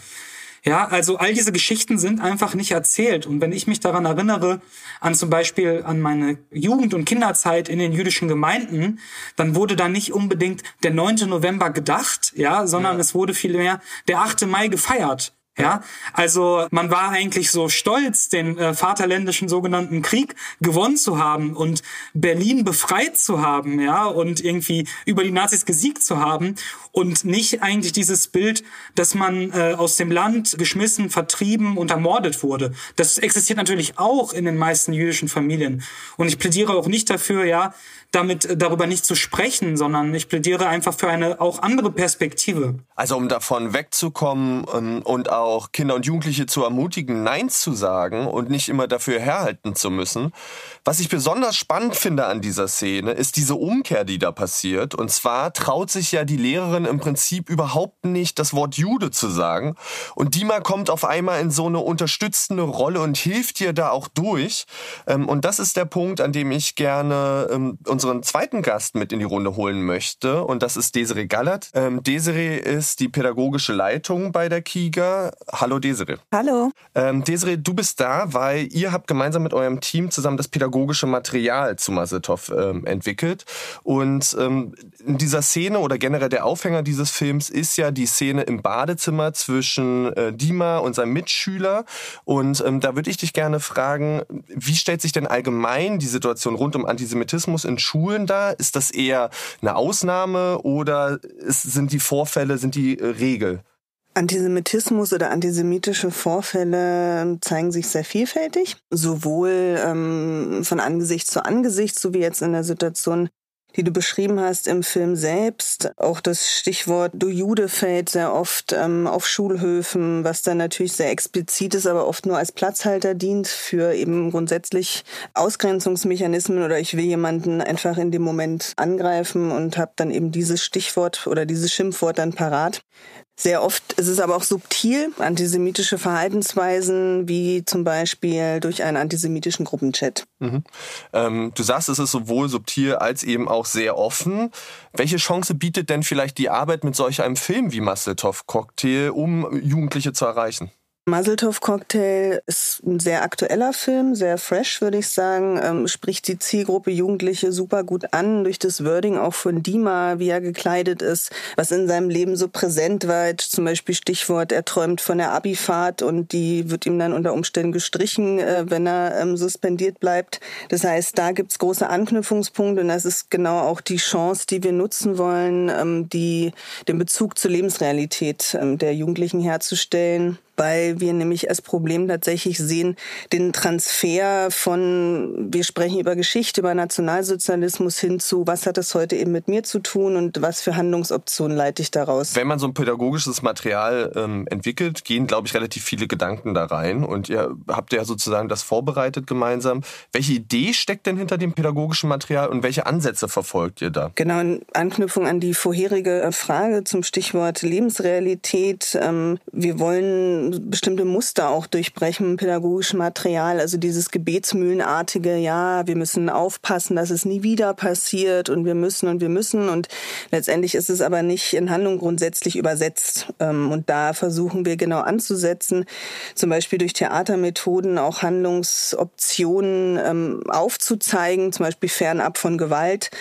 Ja, also all diese Geschichten sind einfach nicht erzählt. Und wenn ich mich daran erinnere, an zum Beispiel an meine Jugend- und Kinderzeit in den jüdischen Gemeinden, dann wurde da nicht unbedingt der 9. November gedacht, ja, sondern ja. es wurde vielmehr der 8. Mai gefeiert. Ja, also man war eigentlich so stolz, den äh, vaterländischen sogenannten Krieg gewonnen zu haben und Berlin befreit zu haben, ja, und irgendwie über die Nazis gesiegt zu haben und nicht eigentlich dieses Bild, dass man äh, aus dem Land geschmissen, vertrieben und ermordet wurde. Das existiert natürlich auch in den meisten jüdischen Familien und ich plädiere auch nicht dafür, ja, damit äh, darüber nicht zu sprechen, sondern ich plädiere einfach für eine auch andere Perspektive. Also um davon wegzukommen ähm, und auch Kinder und Jugendliche zu ermutigen, Nein zu sagen und nicht immer dafür herhalten zu müssen. Was ich besonders spannend finde an dieser Szene, ist diese Umkehr, die da passiert. Und zwar traut sich ja die Lehrerin im Prinzip überhaupt nicht, das Wort Jude zu sagen. Und Dima kommt auf einmal in so eine unterstützende Rolle und hilft ihr da auch durch. Ähm, und das ist der Punkt, an dem ich gerne ähm, unseren zweiten Gast mit in die Runde holen möchte. Und das ist Desiree Gallert. Ähm, Desiree ist die pädagogische Leitung bei der KIGA. Hallo Desiree. Hallo. Desiree, du bist da, weil ihr habt gemeinsam mit eurem Team zusammen das pädagogische Material zu Masetov entwickelt. Und in dieser Szene oder generell der Aufhänger dieses Films ist ja die Szene im Badezimmer zwischen äh, Dima und seinem Mitschüler. Und ähm, da würde ich dich gerne fragen, wie stellt sich denn allgemein die Situation rund um Antisemitismus in Schulen da? Ist das eher eine Ausnahme oder ist, sind die Vorfälle, sind die äh, Regel? Antisemitismus oder antisemitische Vorfälle zeigen sich sehr vielfältig, sowohl ähm, von Angesicht zu Angesicht, so wie jetzt in der Situation die du beschrieben hast im Film selbst. Auch das Stichwort Du Jude fällt sehr oft ähm, auf Schulhöfen, was dann natürlich sehr explizit ist, aber oft nur als Platzhalter dient für eben grundsätzlich Ausgrenzungsmechanismen oder ich will jemanden einfach in dem Moment angreifen und habe dann eben dieses Stichwort oder dieses Schimpfwort dann parat. Sehr oft ist es aber auch subtil, antisemitische Verhaltensweisen, wie zum Beispiel durch einen antisemitischen Gruppenchat. Mhm. Ähm, du sagst, es ist sowohl subtil als eben auch sehr offen. Welche Chance bietet denn vielleicht die Arbeit mit solch einem Film wie Masseltoff Cocktail, um Jugendliche zu erreichen? Muzzletov Cocktail ist ein sehr aktueller Film, sehr fresh, würde ich sagen. Ähm, spricht die Zielgruppe Jugendliche super gut an, durch das Wording auch von Dima, wie er gekleidet ist, was in seinem Leben so präsent war. Zum Beispiel Stichwort, er träumt von der Abifahrt und die wird ihm dann unter Umständen gestrichen, äh, wenn er ähm, suspendiert bleibt. Das heißt, da gibt's große Anknüpfungspunkte und das ist genau auch die Chance, die wir nutzen wollen, ähm, die, den Bezug zur Lebensrealität ähm, der Jugendlichen herzustellen weil wir nämlich als Problem tatsächlich sehen, den Transfer von, wir sprechen über Geschichte, über Nationalsozialismus hin zu, was hat das heute eben mit mir zu tun und was für Handlungsoptionen leite ich daraus. Wenn man so ein pädagogisches Material ähm, entwickelt, gehen, glaube ich, relativ viele Gedanken da rein und ihr habt ja sozusagen das vorbereitet gemeinsam. Welche Idee steckt denn hinter dem pädagogischen Material und welche Ansätze verfolgt ihr da? Genau, in Anknüpfung an die vorherige äh, Frage zum Stichwort Lebensrealität. Ähm, wir wollen bestimmte Muster auch durchbrechen pädagogischen Material. Also dieses Gebetsmühlenartige, ja, wir müssen aufpassen, dass es nie wieder passiert und wir müssen und wir müssen. Und letztendlich ist es aber nicht in Handlung grundsätzlich übersetzt. Ähm, und da versuchen wir genau anzusetzen, zum Beispiel durch Theatermethoden auch Handlungsoptionen ähm, aufzuzeigen, zum Beispiel fernab von Gewalt,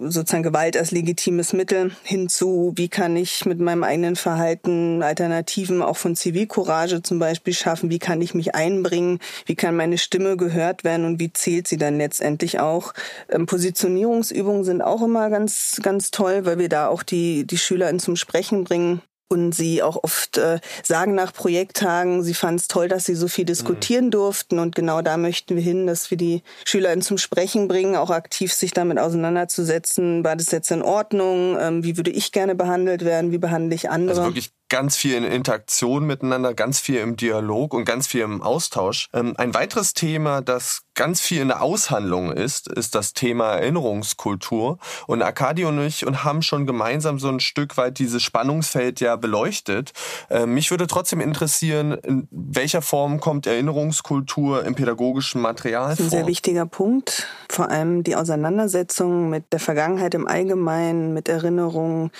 sozusagen Gewalt als legitimes Mittel hinzu, wie kann ich mit meinem eigenen Verhalten Alternativen auch von Zivilcourage Courage zum Beispiel schaffen? Wie kann ich mich einbringen? Wie kann meine Stimme gehört werden und wie zählt sie dann letztendlich auch? Ähm, Positionierungsübungen sind auch immer ganz, ganz toll, weil wir da auch die, die SchülerInnen zum Sprechen bringen und sie auch oft äh, sagen nach Projekttagen, sie fanden es toll, dass sie so viel diskutieren mhm. durften und genau da möchten wir hin, dass wir die SchülerInnen zum Sprechen bringen, auch aktiv sich damit auseinanderzusetzen, war das jetzt in Ordnung, ähm, wie würde ich gerne behandelt werden, wie behandle ich andere. Also wirklich ganz viel in Interaktion miteinander, ganz viel im Dialog und ganz viel im Austausch. Ähm, ein weiteres Thema, das ganz viel in der Aushandlung ist, ist das Thema Erinnerungskultur. Und Arkadi und ich und haben schon gemeinsam so ein Stück weit dieses Spannungsfeld ja beleuchtet. Ähm, mich würde trotzdem interessieren, in welcher Form kommt Erinnerungskultur im pädagogischen Material vor? Ein sehr wichtiger Punkt. Vor allem die Auseinandersetzung mit der Vergangenheit im Allgemeinen, mit Erinnerungen,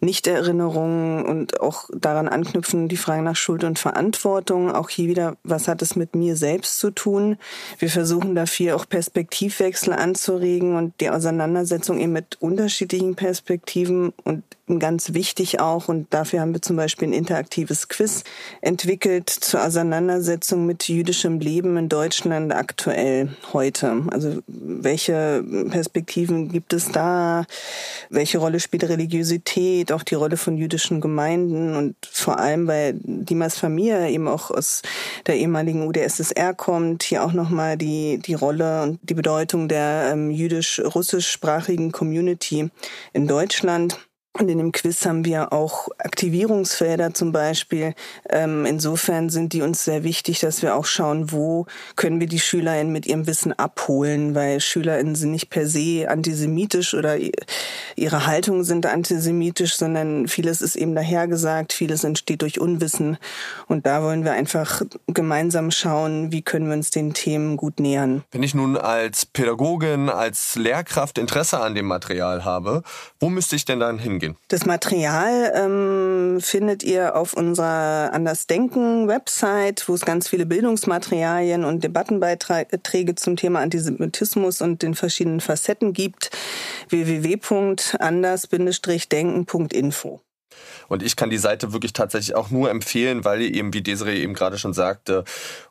Nichterinnerungen und auch auch daran anknüpfen, die Frage nach Schuld und Verantwortung. Auch hier wieder, was hat es mit mir selbst zu tun? Wir versuchen dafür auch Perspektivwechsel anzuregen und die Auseinandersetzung eben mit unterschiedlichen Perspektiven und ganz wichtig auch, und dafür haben wir zum Beispiel ein interaktives Quiz entwickelt zur Auseinandersetzung mit jüdischem Leben in Deutschland aktuell heute. Also welche Perspektiven gibt es da? Welche Rolle spielt Religiosität? Auch die Rolle von jüdischen Gemeinden und vor allem, weil Dimas Familie eben auch aus der ehemaligen UdSSR kommt, hier auch nochmal die, die Rolle und die Bedeutung der ähm, jüdisch-russischsprachigen Community in Deutschland. Und in dem Quiz haben wir auch Aktivierungsfelder zum Beispiel. Ähm, insofern sind die uns sehr wichtig, dass wir auch schauen, wo können wir die SchülerInnen mit ihrem Wissen abholen, weil SchülerInnen sind nicht per se antisemitisch oder ihre Haltungen sind antisemitisch, sondern vieles ist eben dahergesagt, vieles entsteht durch Unwissen. Und da wollen wir einfach gemeinsam schauen, wie können wir uns den Themen gut nähern. Wenn ich nun als Pädagogin, als Lehrkraft Interesse an dem Material habe, wo müsste ich denn dann hingehen? Das Material ähm, findet ihr auf unserer Andersdenken-Website, wo es ganz viele Bildungsmaterialien und Debattenbeiträge zum Thema Antisemitismus und den verschiedenen Facetten gibt. www.anders-denken.info. Und ich kann die Seite wirklich tatsächlich auch nur empfehlen, weil ihr eben, wie Desiree eben gerade schon sagte,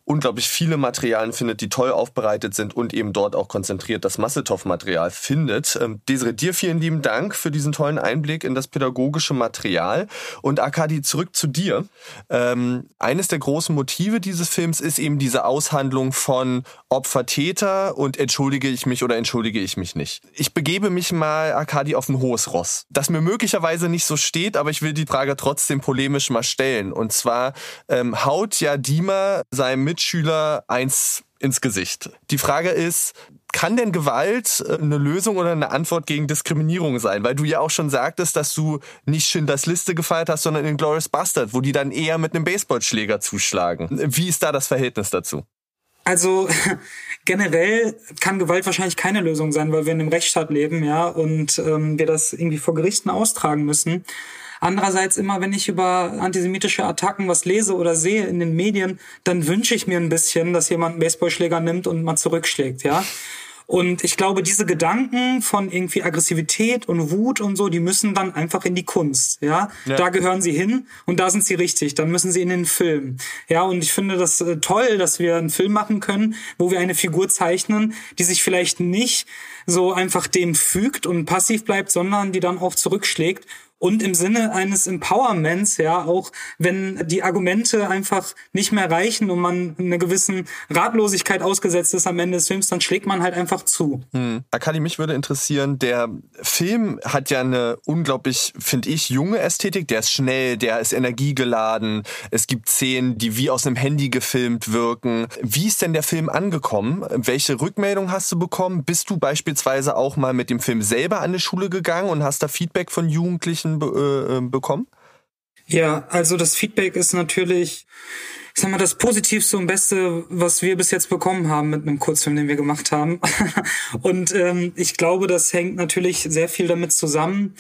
unglaublich viele Materialien findet, die toll aufbereitet sind und eben dort auch konzentriert das Masseltoff-Material findet. Ähm, Desiree, dir vielen lieben Dank für diesen tollen Einblick in das pädagogische Material. Und Akadi, zurück zu dir. Ähm, eines der großen Motive dieses Films ist eben diese Aushandlung von Opfer-Täter und entschuldige ich mich oder entschuldige ich mich nicht. Ich begebe mich mal, Akadi, auf ein hohes Ross. Das mir möglicherweise nicht so steht, aber ich will die Frage trotzdem polemisch mal stellen. Und zwar ähm, haut ja Dima seinem Mitschüler eins ins Gesicht. Die Frage ist, kann denn Gewalt äh, eine Lösung oder eine Antwort gegen Diskriminierung sein? Weil du ja auch schon sagtest, dass du nicht Schindlers Liste gefeiert hast, sondern in Glorious Bastard, wo die dann eher mit einem Baseballschläger zuschlagen. Wie ist da das Verhältnis dazu? Also *laughs* generell kann Gewalt wahrscheinlich keine Lösung sein, weil wir in einem Rechtsstaat leben, ja, und ähm, wir das irgendwie vor Gerichten austragen müssen. Andererseits immer, wenn ich über antisemitische Attacken was lese oder sehe in den Medien, dann wünsche ich mir ein bisschen, dass jemand einen Baseballschläger nimmt und mal zurückschlägt, ja. Und ich glaube, diese Gedanken von irgendwie Aggressivität und Wut und so, die müssen dann einfach in die Kunst, ja? ja. Da gehören sie hin und da sind sie richtig. Dann müssen sie in den Film. Ja, und ich finde das äh, toll, dass wir einen Film machen können, wo wir eine Figur zeichnen, die sich vielleicht nicht so einfach dem fügt und passiv bleibt, sondern die dann auch zurückschlägt und im Sinne eines Empowerments, ja, auch wenn die Argumente einfach nicht mehr reichen und man einer gewissen Ratlosigkeit ausgesetzt ist am Ende des Films, dann schlägt man halt einfach zu. Hm. Akali, mich würde interessieren, der Film hat ja eine unglaublich, finde ich, junge Ästhetik. Der ist schnell, der ist energiegeladen. Es gibt Szenen, die wie aus einem Handy gefilmt wirken. Wie ist denn der Film angekommen? Welche Rückmeldung hast du bekommen? Bist du beispielsweise auch mal mit dem Film selber an die Schule gegangen und hast da Feedback von Jugendlichen Nachrichten be äh, bekommen? Ja, also das Feedback ist natürlich, ich sag mal, das Positivste und Beste, was wir bis jetzt bekommen haben mit einem Kurzfilm, den wir gemacht haben. *laughs* und ähm, ich glaube, das hängt natürlich sehr viel damit zusammen,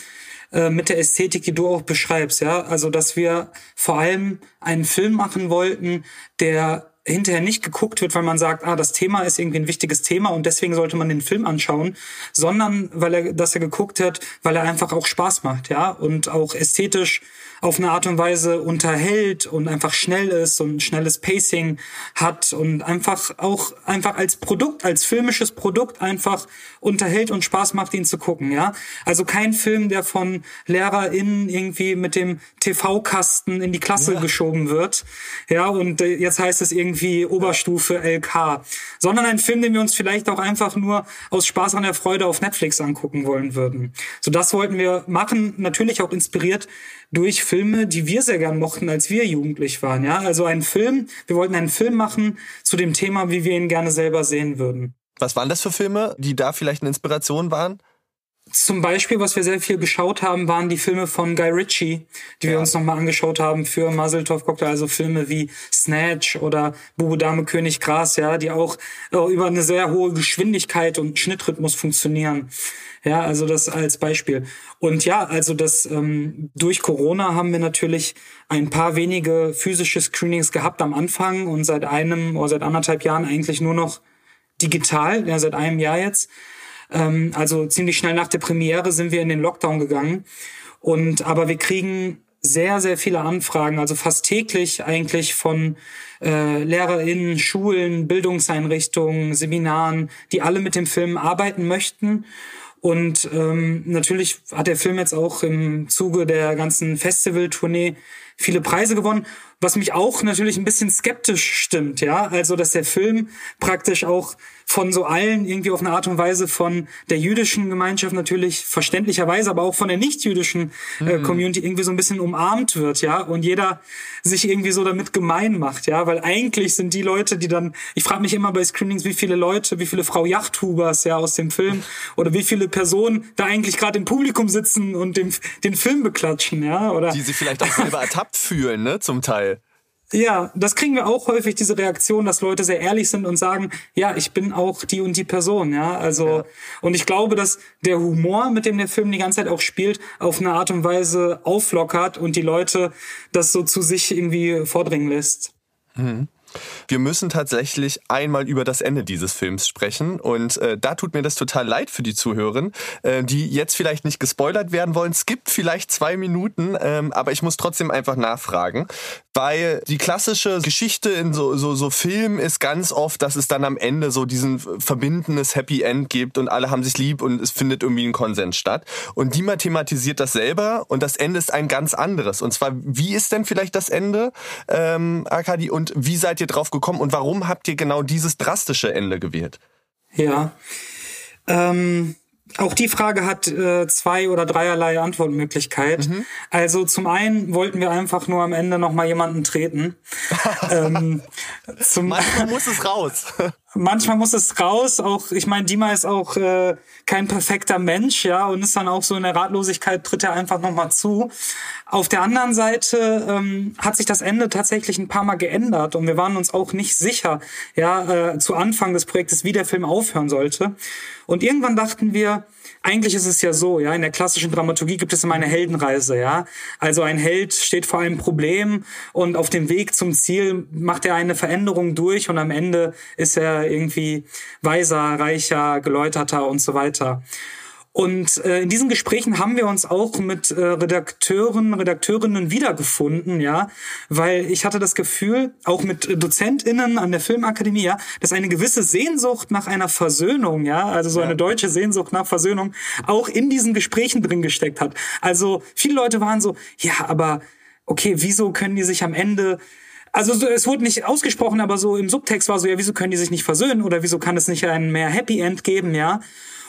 äh, mit der Ästhetik, die du auch beschreibst, ja. Also, dass wir vor allem einen Film machen wollten, der hinterher nicht geguckt wird, weil man sagt, ah, das Thema ist irgendwie ein wichtiges Thema und deswegen sollte man den Film anschauen, sondern weil er, dass er geguckt hat, weil er einfach auch Spaß macht, ja, und auch ästhetisch auf eine Art und Weise unterhält und einfach schnell ist und schnelles Pacing hat und einfach auch einfach als Produkt, als filmisches Produkt einfach unterhält und Spaß macht, ihn zu gucken, ja. Also kein Film, der von LehrerInnen irgendwie mit dem TV-Kasten in die Klasse ja. geschoben wird, ja, und äh, jetzt heißt es irgendwie Oberstufe LK, sondern ein Film, den wir uns vielleicht auch einfach nur aus Spaß an der Freude auf Netflix angucken wollen würden. So das wollten wir machen, natürlich auch inspiriert durch Filme, die wir sehr gern mochten, als wir jugendlich waren. Ja, also ein Film. Wir wollten einen Film machen zu dem Thema, wie wir ihn gerne selber sehen würden. Was waren das für Filme, die da vielleicht eine Inspiration waren? Zum Beispiel, was wir sehr viel geschaut haben, waren die Filme von Guy Ritchie, die ja. wir uns nochmal angeschaut haben für Muzzletop Cocktail, also Filme wie Snatch oder Bubu Dame König Gras, ja, die auch äh, über eine sehr hohe Geschwindigkeit und Schnittrhythmus funktionieren. Ja, also das als Beispiel. Und ja, also das ähm, durch Corona haben wir natürlich ein paar wenige physische Screenings gehabt am Anfang und seit einem oder seit anderthalb Jahren eigentlich nur noch digital, ja, seit einem Jahr jetzt. Ähm, also ziemlich schnell nach der Premiere sind wir in den Lockdown gegangen. Und aber wir kriegen sehr, sehr viele Anfragen, also fast täglich eigentlich von äh, LehrerInnen, Schulen, Bildungseinrichtungen, Seminaren, die alle mit dem Film arbeiten möchten und ähm, natürlich hat der Film jetzt auch im Zuge der ganzen Festival-Tournee viele Preise gewonnen was mich auch natürlich ein bisschen skeptisch stimmt, ja. Also, dass der Film praktisch auch von so allen irgendwie auf eine Art und Weise von der jüdischen Gemeinschaft natürlich verständlicherweise, aber auch von der nicht-jüdischen äh, mhm. Community irgendwie so ein bisschen umarmt wird, ja. Und jeder sich irgendwie so damit gemein macht, ja. Weil eigentlich sind die Leute, die dann, ich frage mich immer bei Screenings, wie viele Leute, wie viele Frau Yachthubers, ja, aus dem Film oder wie viele Personen da eigentlich gerade im Publikum sitzen und den, den Film beklatschen, ja. Oder die sich vielleicht auch selber ertappt fühlen, ne, zum Teil. Ja, das kriegen wir auch häufig, diese Reaktion, dass Leute sehr ehrlich sind und sagen, ja, ich bin auch die und die Person, ja. Also, ja. und ich glaube, dass der Humor, mit dem der Film die ganze Zeit auch spielt, auf eine Art und Weise auflockert und die Leute das so zu sich irgendwie vordringen lässt. Mhm. Wir müssen tatsächlich einmal über das Ende dieses Films sprechen. Und äh, da tut mir das total leid für die Zuhörer, äh, die jetzt vielleicht nicht gespoilert werden wollen. Es gibt vielleicht zwei Minuten, ähm, aber ich muss trotzdem einfach nachfragen. Weil die klassische Geschichte in so, so, so Filmen ist ganz oft, dass es dann am Ende so diesen verbindendes Happy End gibt und alle haben sich lieb und es findet irgendwie ein Konsens statt. Und Dima thematisiert das selber und das Ende ist ein ganz anderes. Und zwar, wie ist denn vielleicht das Ende, ähm, Arkadi, und wie seid ihr drauf gekommen und warum habt ihr genau dieses drastische Ende gewählt? Ja. Ähm, auch die Frage hat äh, zwei oder dreierlei Antwortmöglichkeit. Mhm. Also zum einen wollten wir einfach nur am Ende noch mal jemanden treten. *laughs* ähm, zum Manchmal muss es raus. *laughs* manchmal muss es raus. Auch ich meine, Dima ist auch äh, kein perfekter Mensch, ja, und ist dann auch so in der Ratlosigkeit tritt er einfach noch mal zu. Auf der anderen Seite ähm, hat sich das Ende tatsächlich ein paar Mal geändert und wir waren uns auch nicht sicher, ja, äh, zu Anfang des Projektes, wie der Film aufhören sollte. Und irgendwann dachten wir, eigentlich ist es ja so, ja, in der klassischen Dramaturgie gibt es immer eine Heldenreise, ja. Also ein Held steht vor einem Problem und auf dem Weg zum Ziel macht er eine Veränderung durch und am Ende ist er irgendwie weiser, reicher, geläuterter und so weiter. Und äh, in diesen Gesprächen haben wir uns auch mit äh, Redakteuren, Redakteurinnen wiedergefunden, ja, weil ich hatte das Gefühl, auch mit DozentInnen an der Filmakademie, ja, dass eine gewisse Sehnsucht nach einer Versöhnung, ja, also so eine deutsche Sehnsucht nach Versöhnung auch in diesen Gesprächen drin gesteckt hat. Also viele Leute waren so, ja, aber okay, wieso können die sich am Ende also es wurde nicht ausgesprochen, aber so im Subtext war so, ja, wieso können die sich nicht versöhnen oder wieso kann es nicht ein mehr Happy End geben, ja?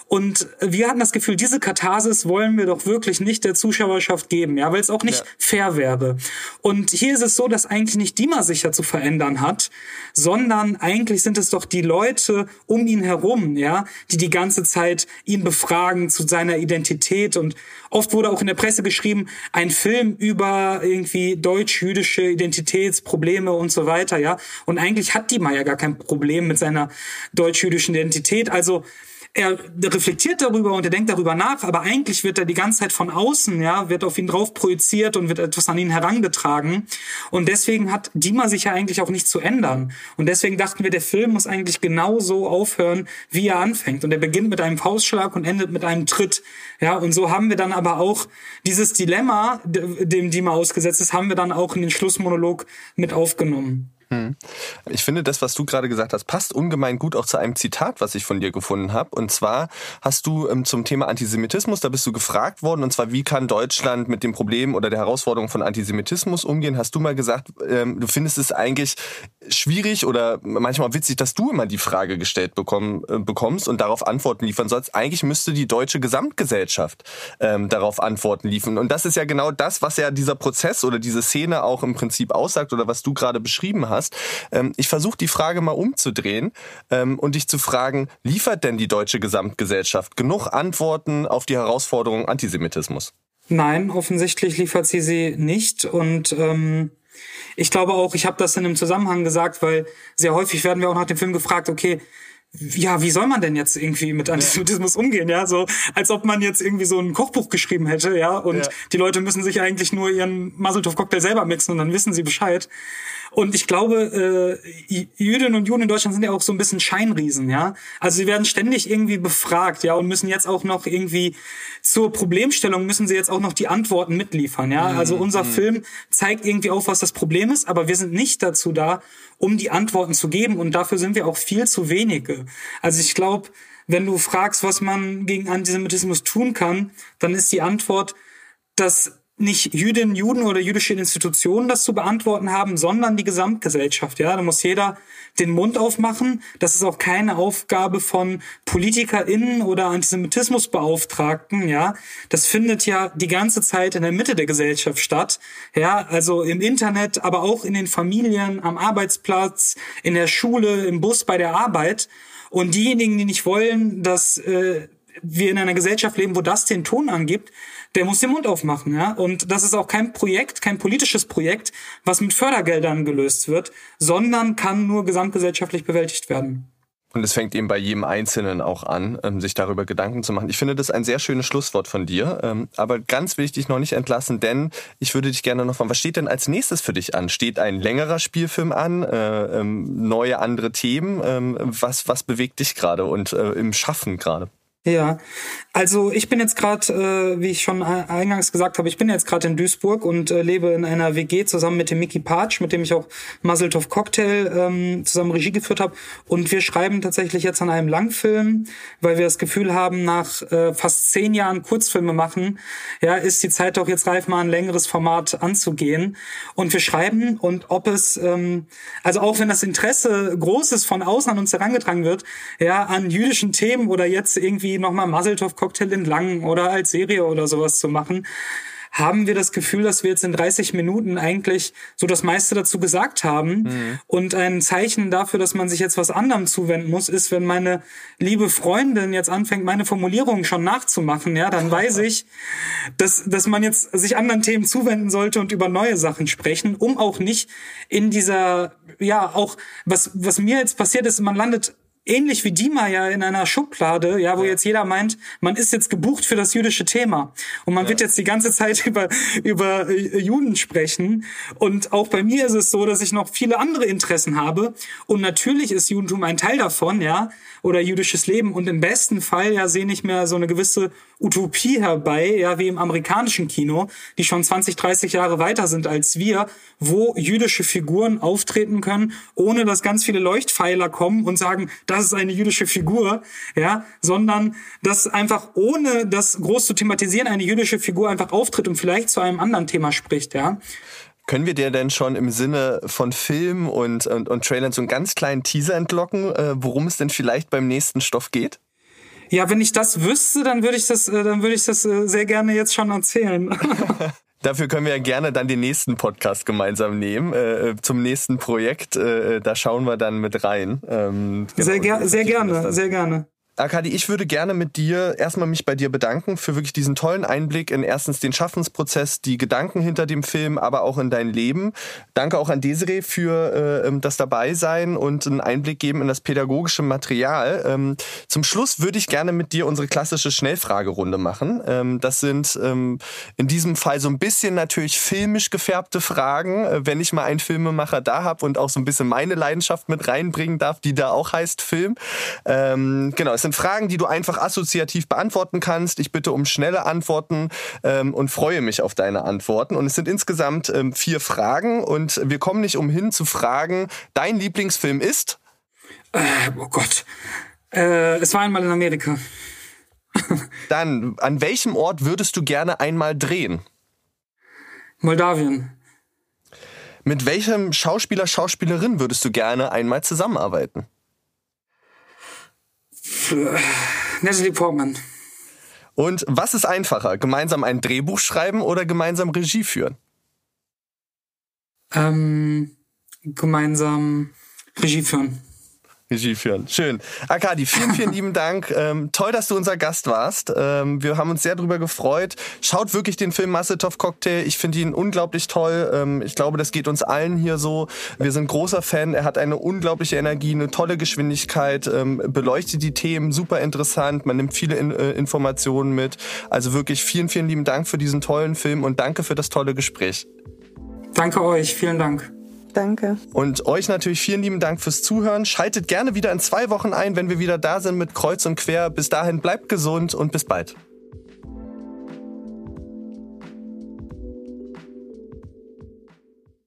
Und wir hatten das Gefühl, diese Katharsis wollen wir doch wirklich nicht der Zuschauerschaft geben, ja, weil es auch nicht ja. fair wäre. Und hier ist es so, dass eigentlich nicht Dima sich ja zu verändern hat, sondern eigentlich sind es doch die Leute um ihn herum, ja, die die ganze Zeit ihn befragen zu seiner Identität und oft wurde auch in der Presse geschrieben, ein Film über irgendwie deutsch-jüdische Identitätsprobleme und so weiter, ja. Und eigentlich hat Dima ja gar kein Problem mit seiner deutsch-jüdischen Identität. Also er reflektiert darüber und er denkt darüber nach, aber eigentlich wird er die ganze Zeit von außen, ja, wird auf ihn drauf projiziert und wird etwas an ihn herangetragen. Und deswegen hat Dima sich ja eigentlich auch nicht zu ändern. Und deswegen dachten wir, der Film muss eigentlich genau so aufhören, wie er anfängt. Und er beginnt mit einem Faustschlag und endet mit einem Tritt. Ja, und so haben wir dann aber auch dieses Dilemma, dem Dima ausgesetzt ist, haben wir dann auch in den Schlussmonolog mit aufgenommen. Hm. Ich finde, das, was du gerade gesagt hast, passt ungemein gut auch zu einem Zitat, was ich von dir gefunden habe. Und zwar hast du ähm, zum Thema Antisemitismus, da bist du gefragt worden, und zwar, wie kann Deutschland mit dem Problem oder der Herausforderung von Antisemitismus umgehen? Hast du mal gesagt, ähm, du findest es eigentlich schwierig oder manchmal witzig, dass du immer die Frage gestellt bekommen, äh, bekommst und darauf Antworten liefern sollst. Eigentlich müsste die deutsche Gesamtgesellschaft ähm, darauf Antworten liefern. Und das ist ja genau das, was ja dieser Prozess oder diese Szene auch im Prinzip aussagt oder was du gerade beschrieben hast hast. Ähm, ich versuche die Frage mal umzudrehen ähm, und dich zu fragen, liefert denn die deutsche Gesamtgesellschaft genug Antworten auf die Herausforderung Antisemitismus? Nein, offensichtlich liefert sie sie nicht und ähm ich glaube auch, ich habe das in einem Zusammenhang gesagt, weil sehr häufig werden wir auch nach dem Film gefragt, okay, ja, wie soll man denn jetzt irgendwie mit Antisemitismus umgehen, ja? So, als ob man jetzt irgendwie so ein Kochbuch geschrieben hätte, ja? Und ja. die Leute müssen sich eigentlich nur ihren Maseltoff-Cocktail selber mixen und dann wissen sie Bescheid. Und ich glaube, äh, Jüdinnen und Juden in Deutschland sind ja auch so ein bisschen Scheinriesen, ja. Also sie werden ständig irgendwie befragt, ja, und müssen jetzt auch noch irgendwie zur Problemstellung müssen sie jetzt auch noch die Antworten mitliefern, ja. Also mhm, unser mhm. Film zeigt irgendwie auf, was das Problem ist, aber wir sind nicht dazu da, um die Antworten zu geben. Und dafür sind wir auch viel zu wenige. Also ich glaube, wenn du fragst, was man gegen Antisemitismus tun kann, dann ist die Antwort, dass nicht Jüdinnen, Juden oder jüdische Institutionen das zu beantworten haben, sondern die Gesamtgesellschaft. Ja, da muss jeder den Mund aufmachen. Das ist auch keine Aufgabe von PolitikerInnen oder Antisemitismusbeauftragten. Ja, das findet ja die ganze Zeit in der Mitte der Gesellschaft statt. Ja, also im Internet, aber auch in den Familien, am Arbeitsplatz, in der Schule, im Bus, bei der Arbeit. Und diejenigen, die nicht wollen, dass äh, wir in einer Gesellschaft leben, wo das den Ton angibt, der muss den Mund aufmachen, ja. Und das ist auch kein Projekt, kein politisches Projekt, was mit Fördergeldern gelöst wird, sondern kann nur gesamtgesellschaftlich bewältigt werden. Und es fängt eben bei jedem Einzelnen auch an, ähm, sich darüber Gedanken zu machen. Ich finde das ein sehr schönes Schlusswort von dir. Ähm, aber ganz will ich dich noch nicht entlassen, denn ich würde dich gerne noch fragen, was steht denn als nächstes für dich an? Steht ein längerer Spielfilm an? Äh, ähm, neue andere Themen? Was, was bewegt dich gerade und äh, im Schaffen gerade? Ja, also ich bin jetzt gerade, äh, wie ich schon eingangs gesagt habe, ich bin jetzt gerade in Duisburg und äh, lebe in einer WG zusammen mit dem Mickey Patsch, mit dem ich auch Muzzletov Cocktail ähm, zusammen Regie geführt habe. Und wir schreiben tatsächlich jetzt an einem Langfilm, weil wir das Gefühl haben, nach äh, fast zehn Jahren Kurzfilme machen, ja, ist die Zeit doch jetzt reif, mal ein längeres Format anzugehen. Und wir schreiben und ob es, ähm, also auch wenn das Interesse groß ist von außen an uns herangetragen wird, ja, an jüdischen Themen oder jetzt irgendwie nochmal Muzzletov Cocktail entlang oder als Serie oder sowas zu machen, haben wir das Gefühl, dass wir jetzt in 30 Minuten eigentlich so das meiste dazu gesagt haben. Mhm. Und ein Zeichen dafür, dass man sich jetzt was anderem zuwenden muss, ist, wenn meine liebe Freundin jetzt anfängt, meine Formulierungen schon nachzumachen, ja, dann weiß *laughs* ich, dass, dass man jetzt sich anderen Themen zuwenden sollte und über neue Sachen sprechen, um auch nicht in dieser, ja, auch, was, was mir jetzt passiert ist, man landet ähnlich wie Dima ja in einer Schublade, ja, wo ja. jetzt jeder meint, man ist jetzt gebucht für das jüdische Thema und man ja. wird jetzt die ganze Zeit *laughs* über über äh, Juden sprechen und auch bei mir ist es so, dass ich noch viele andere Interessen habe und natürlich ist Judentum ein Teil davon, ja, oder jüdisches Leben und im besten Fall ja sehe ich mir so eine gewisse Utopie herbei, ja, wie im amerikanischen Kino, die schon 20, 30 Jahre weiter sind als wir, wo jüdische Figuren auftreten können, ohne dass ganz viele Leuchtpfeiler kommen und sagen, das ist eine jüdische Figur, ja, sondern dass einfach ohne das groß zu thematisieren eine jüdische Figur einfach auftritt und vielleicht zu einem anderen Thema spricht, ja. Können wir dir denn schon im Sinne von Film und, und, und Trailern so einen ganz kleinen Teaser entlocken, äh, worum es denn vielleicht beim nächsten Stoff geht? Ja, wenn ich das wüsste, dann würde ich das, äh, dann würde ich das äh, sehr gerne jetzt schon erzählen. *laughs* *laughs* Dafür können wir ja gerne dann den nächsten Podcast gemeinsam nehmen, äh, zum nächsten Projekt. Äh, da schauen wir dann mit rein. Ähm, genau, sehr, ger sehr gerne, sehr gerne. Akadi, ich würde gerne mit dir erstmal mich bei dir bedanken für wirklich diesen tollen Einblick in erstens den Schaffensprozess, die Gedanken hinter dem Film, aber auch in dein Leben. Danke auch an Desiree für äh, ähm, das Dabeisein und einen Einblick geben in das pädagogische Material. Ähm, zum Schluss würde ich gerne mit dir unsere klassische Schnellfragerunde machen. Ähm, das sind ähm, in diesem Fall so ein bisschen natürlich filmisch gefärbte Fragen, äh, wenn ich mal einen Filmemacher da habe und auch so ein bisschen meine Leidenschaft mit reinbringen darf, die da auch heißt Film. Ähm, genau, es sind Fragen, die du einfach assoziativ beantworten kannst. Ich bitte um schnelle Antworten ähm, und freue mich auf deine Antworten. Und es sind insgesamt ähm, vier Fragen und wir kommen nicht umhin zu fragen, dein Lieblingsfilm ist? Äh, oh Gott. Äh, es war einmal in Amerika. *laughs* Dann, an welchem Ort würdest du gerne einmal drehen? Moldawien. Mit welchem Schauspieler, Schauspielerin würdest du gerne einmal zusammenarbeiten? Natalie Portman. Und was ist einfacher, gemeinsam ein Drehbuch schreiben oder gemeinsam Regie führen? Ähm, gemeinsam Regie führen. Regie führen. Schön. Akadi, vielen, vielen *laughs* lieben Dank. Ähm, toll, dass du unser Gast warst. Ähm, wir haben uns sehr darüber gefreut. Schaut wirklich den Film Massetov Cocktail. Ich finde ihn unglaublich toll. Ähm, ich glaube, das geht uns allen hier so. Wir sind großer Fan. Er hat eine unglaubliche Energie, eine tolle Geschwindigkeit, ähm, beleuchtet die Themen super interessant. Man nimmt viele in, äh, Informationen mit. Also wirklich vielen, vielen lieben Dank für diesen tollen Film und danke für das tolle Gespräch. Danke euch. Vielen Dank. Danke. Und euch natürlich vielen lieben Dank fürs Zuhören. Schaltet gerne wieder in zwei Wochen ein, wenn wir wieder da sind mit Kreuz und Quer. Bis dahin bleibt gesund und bis bald.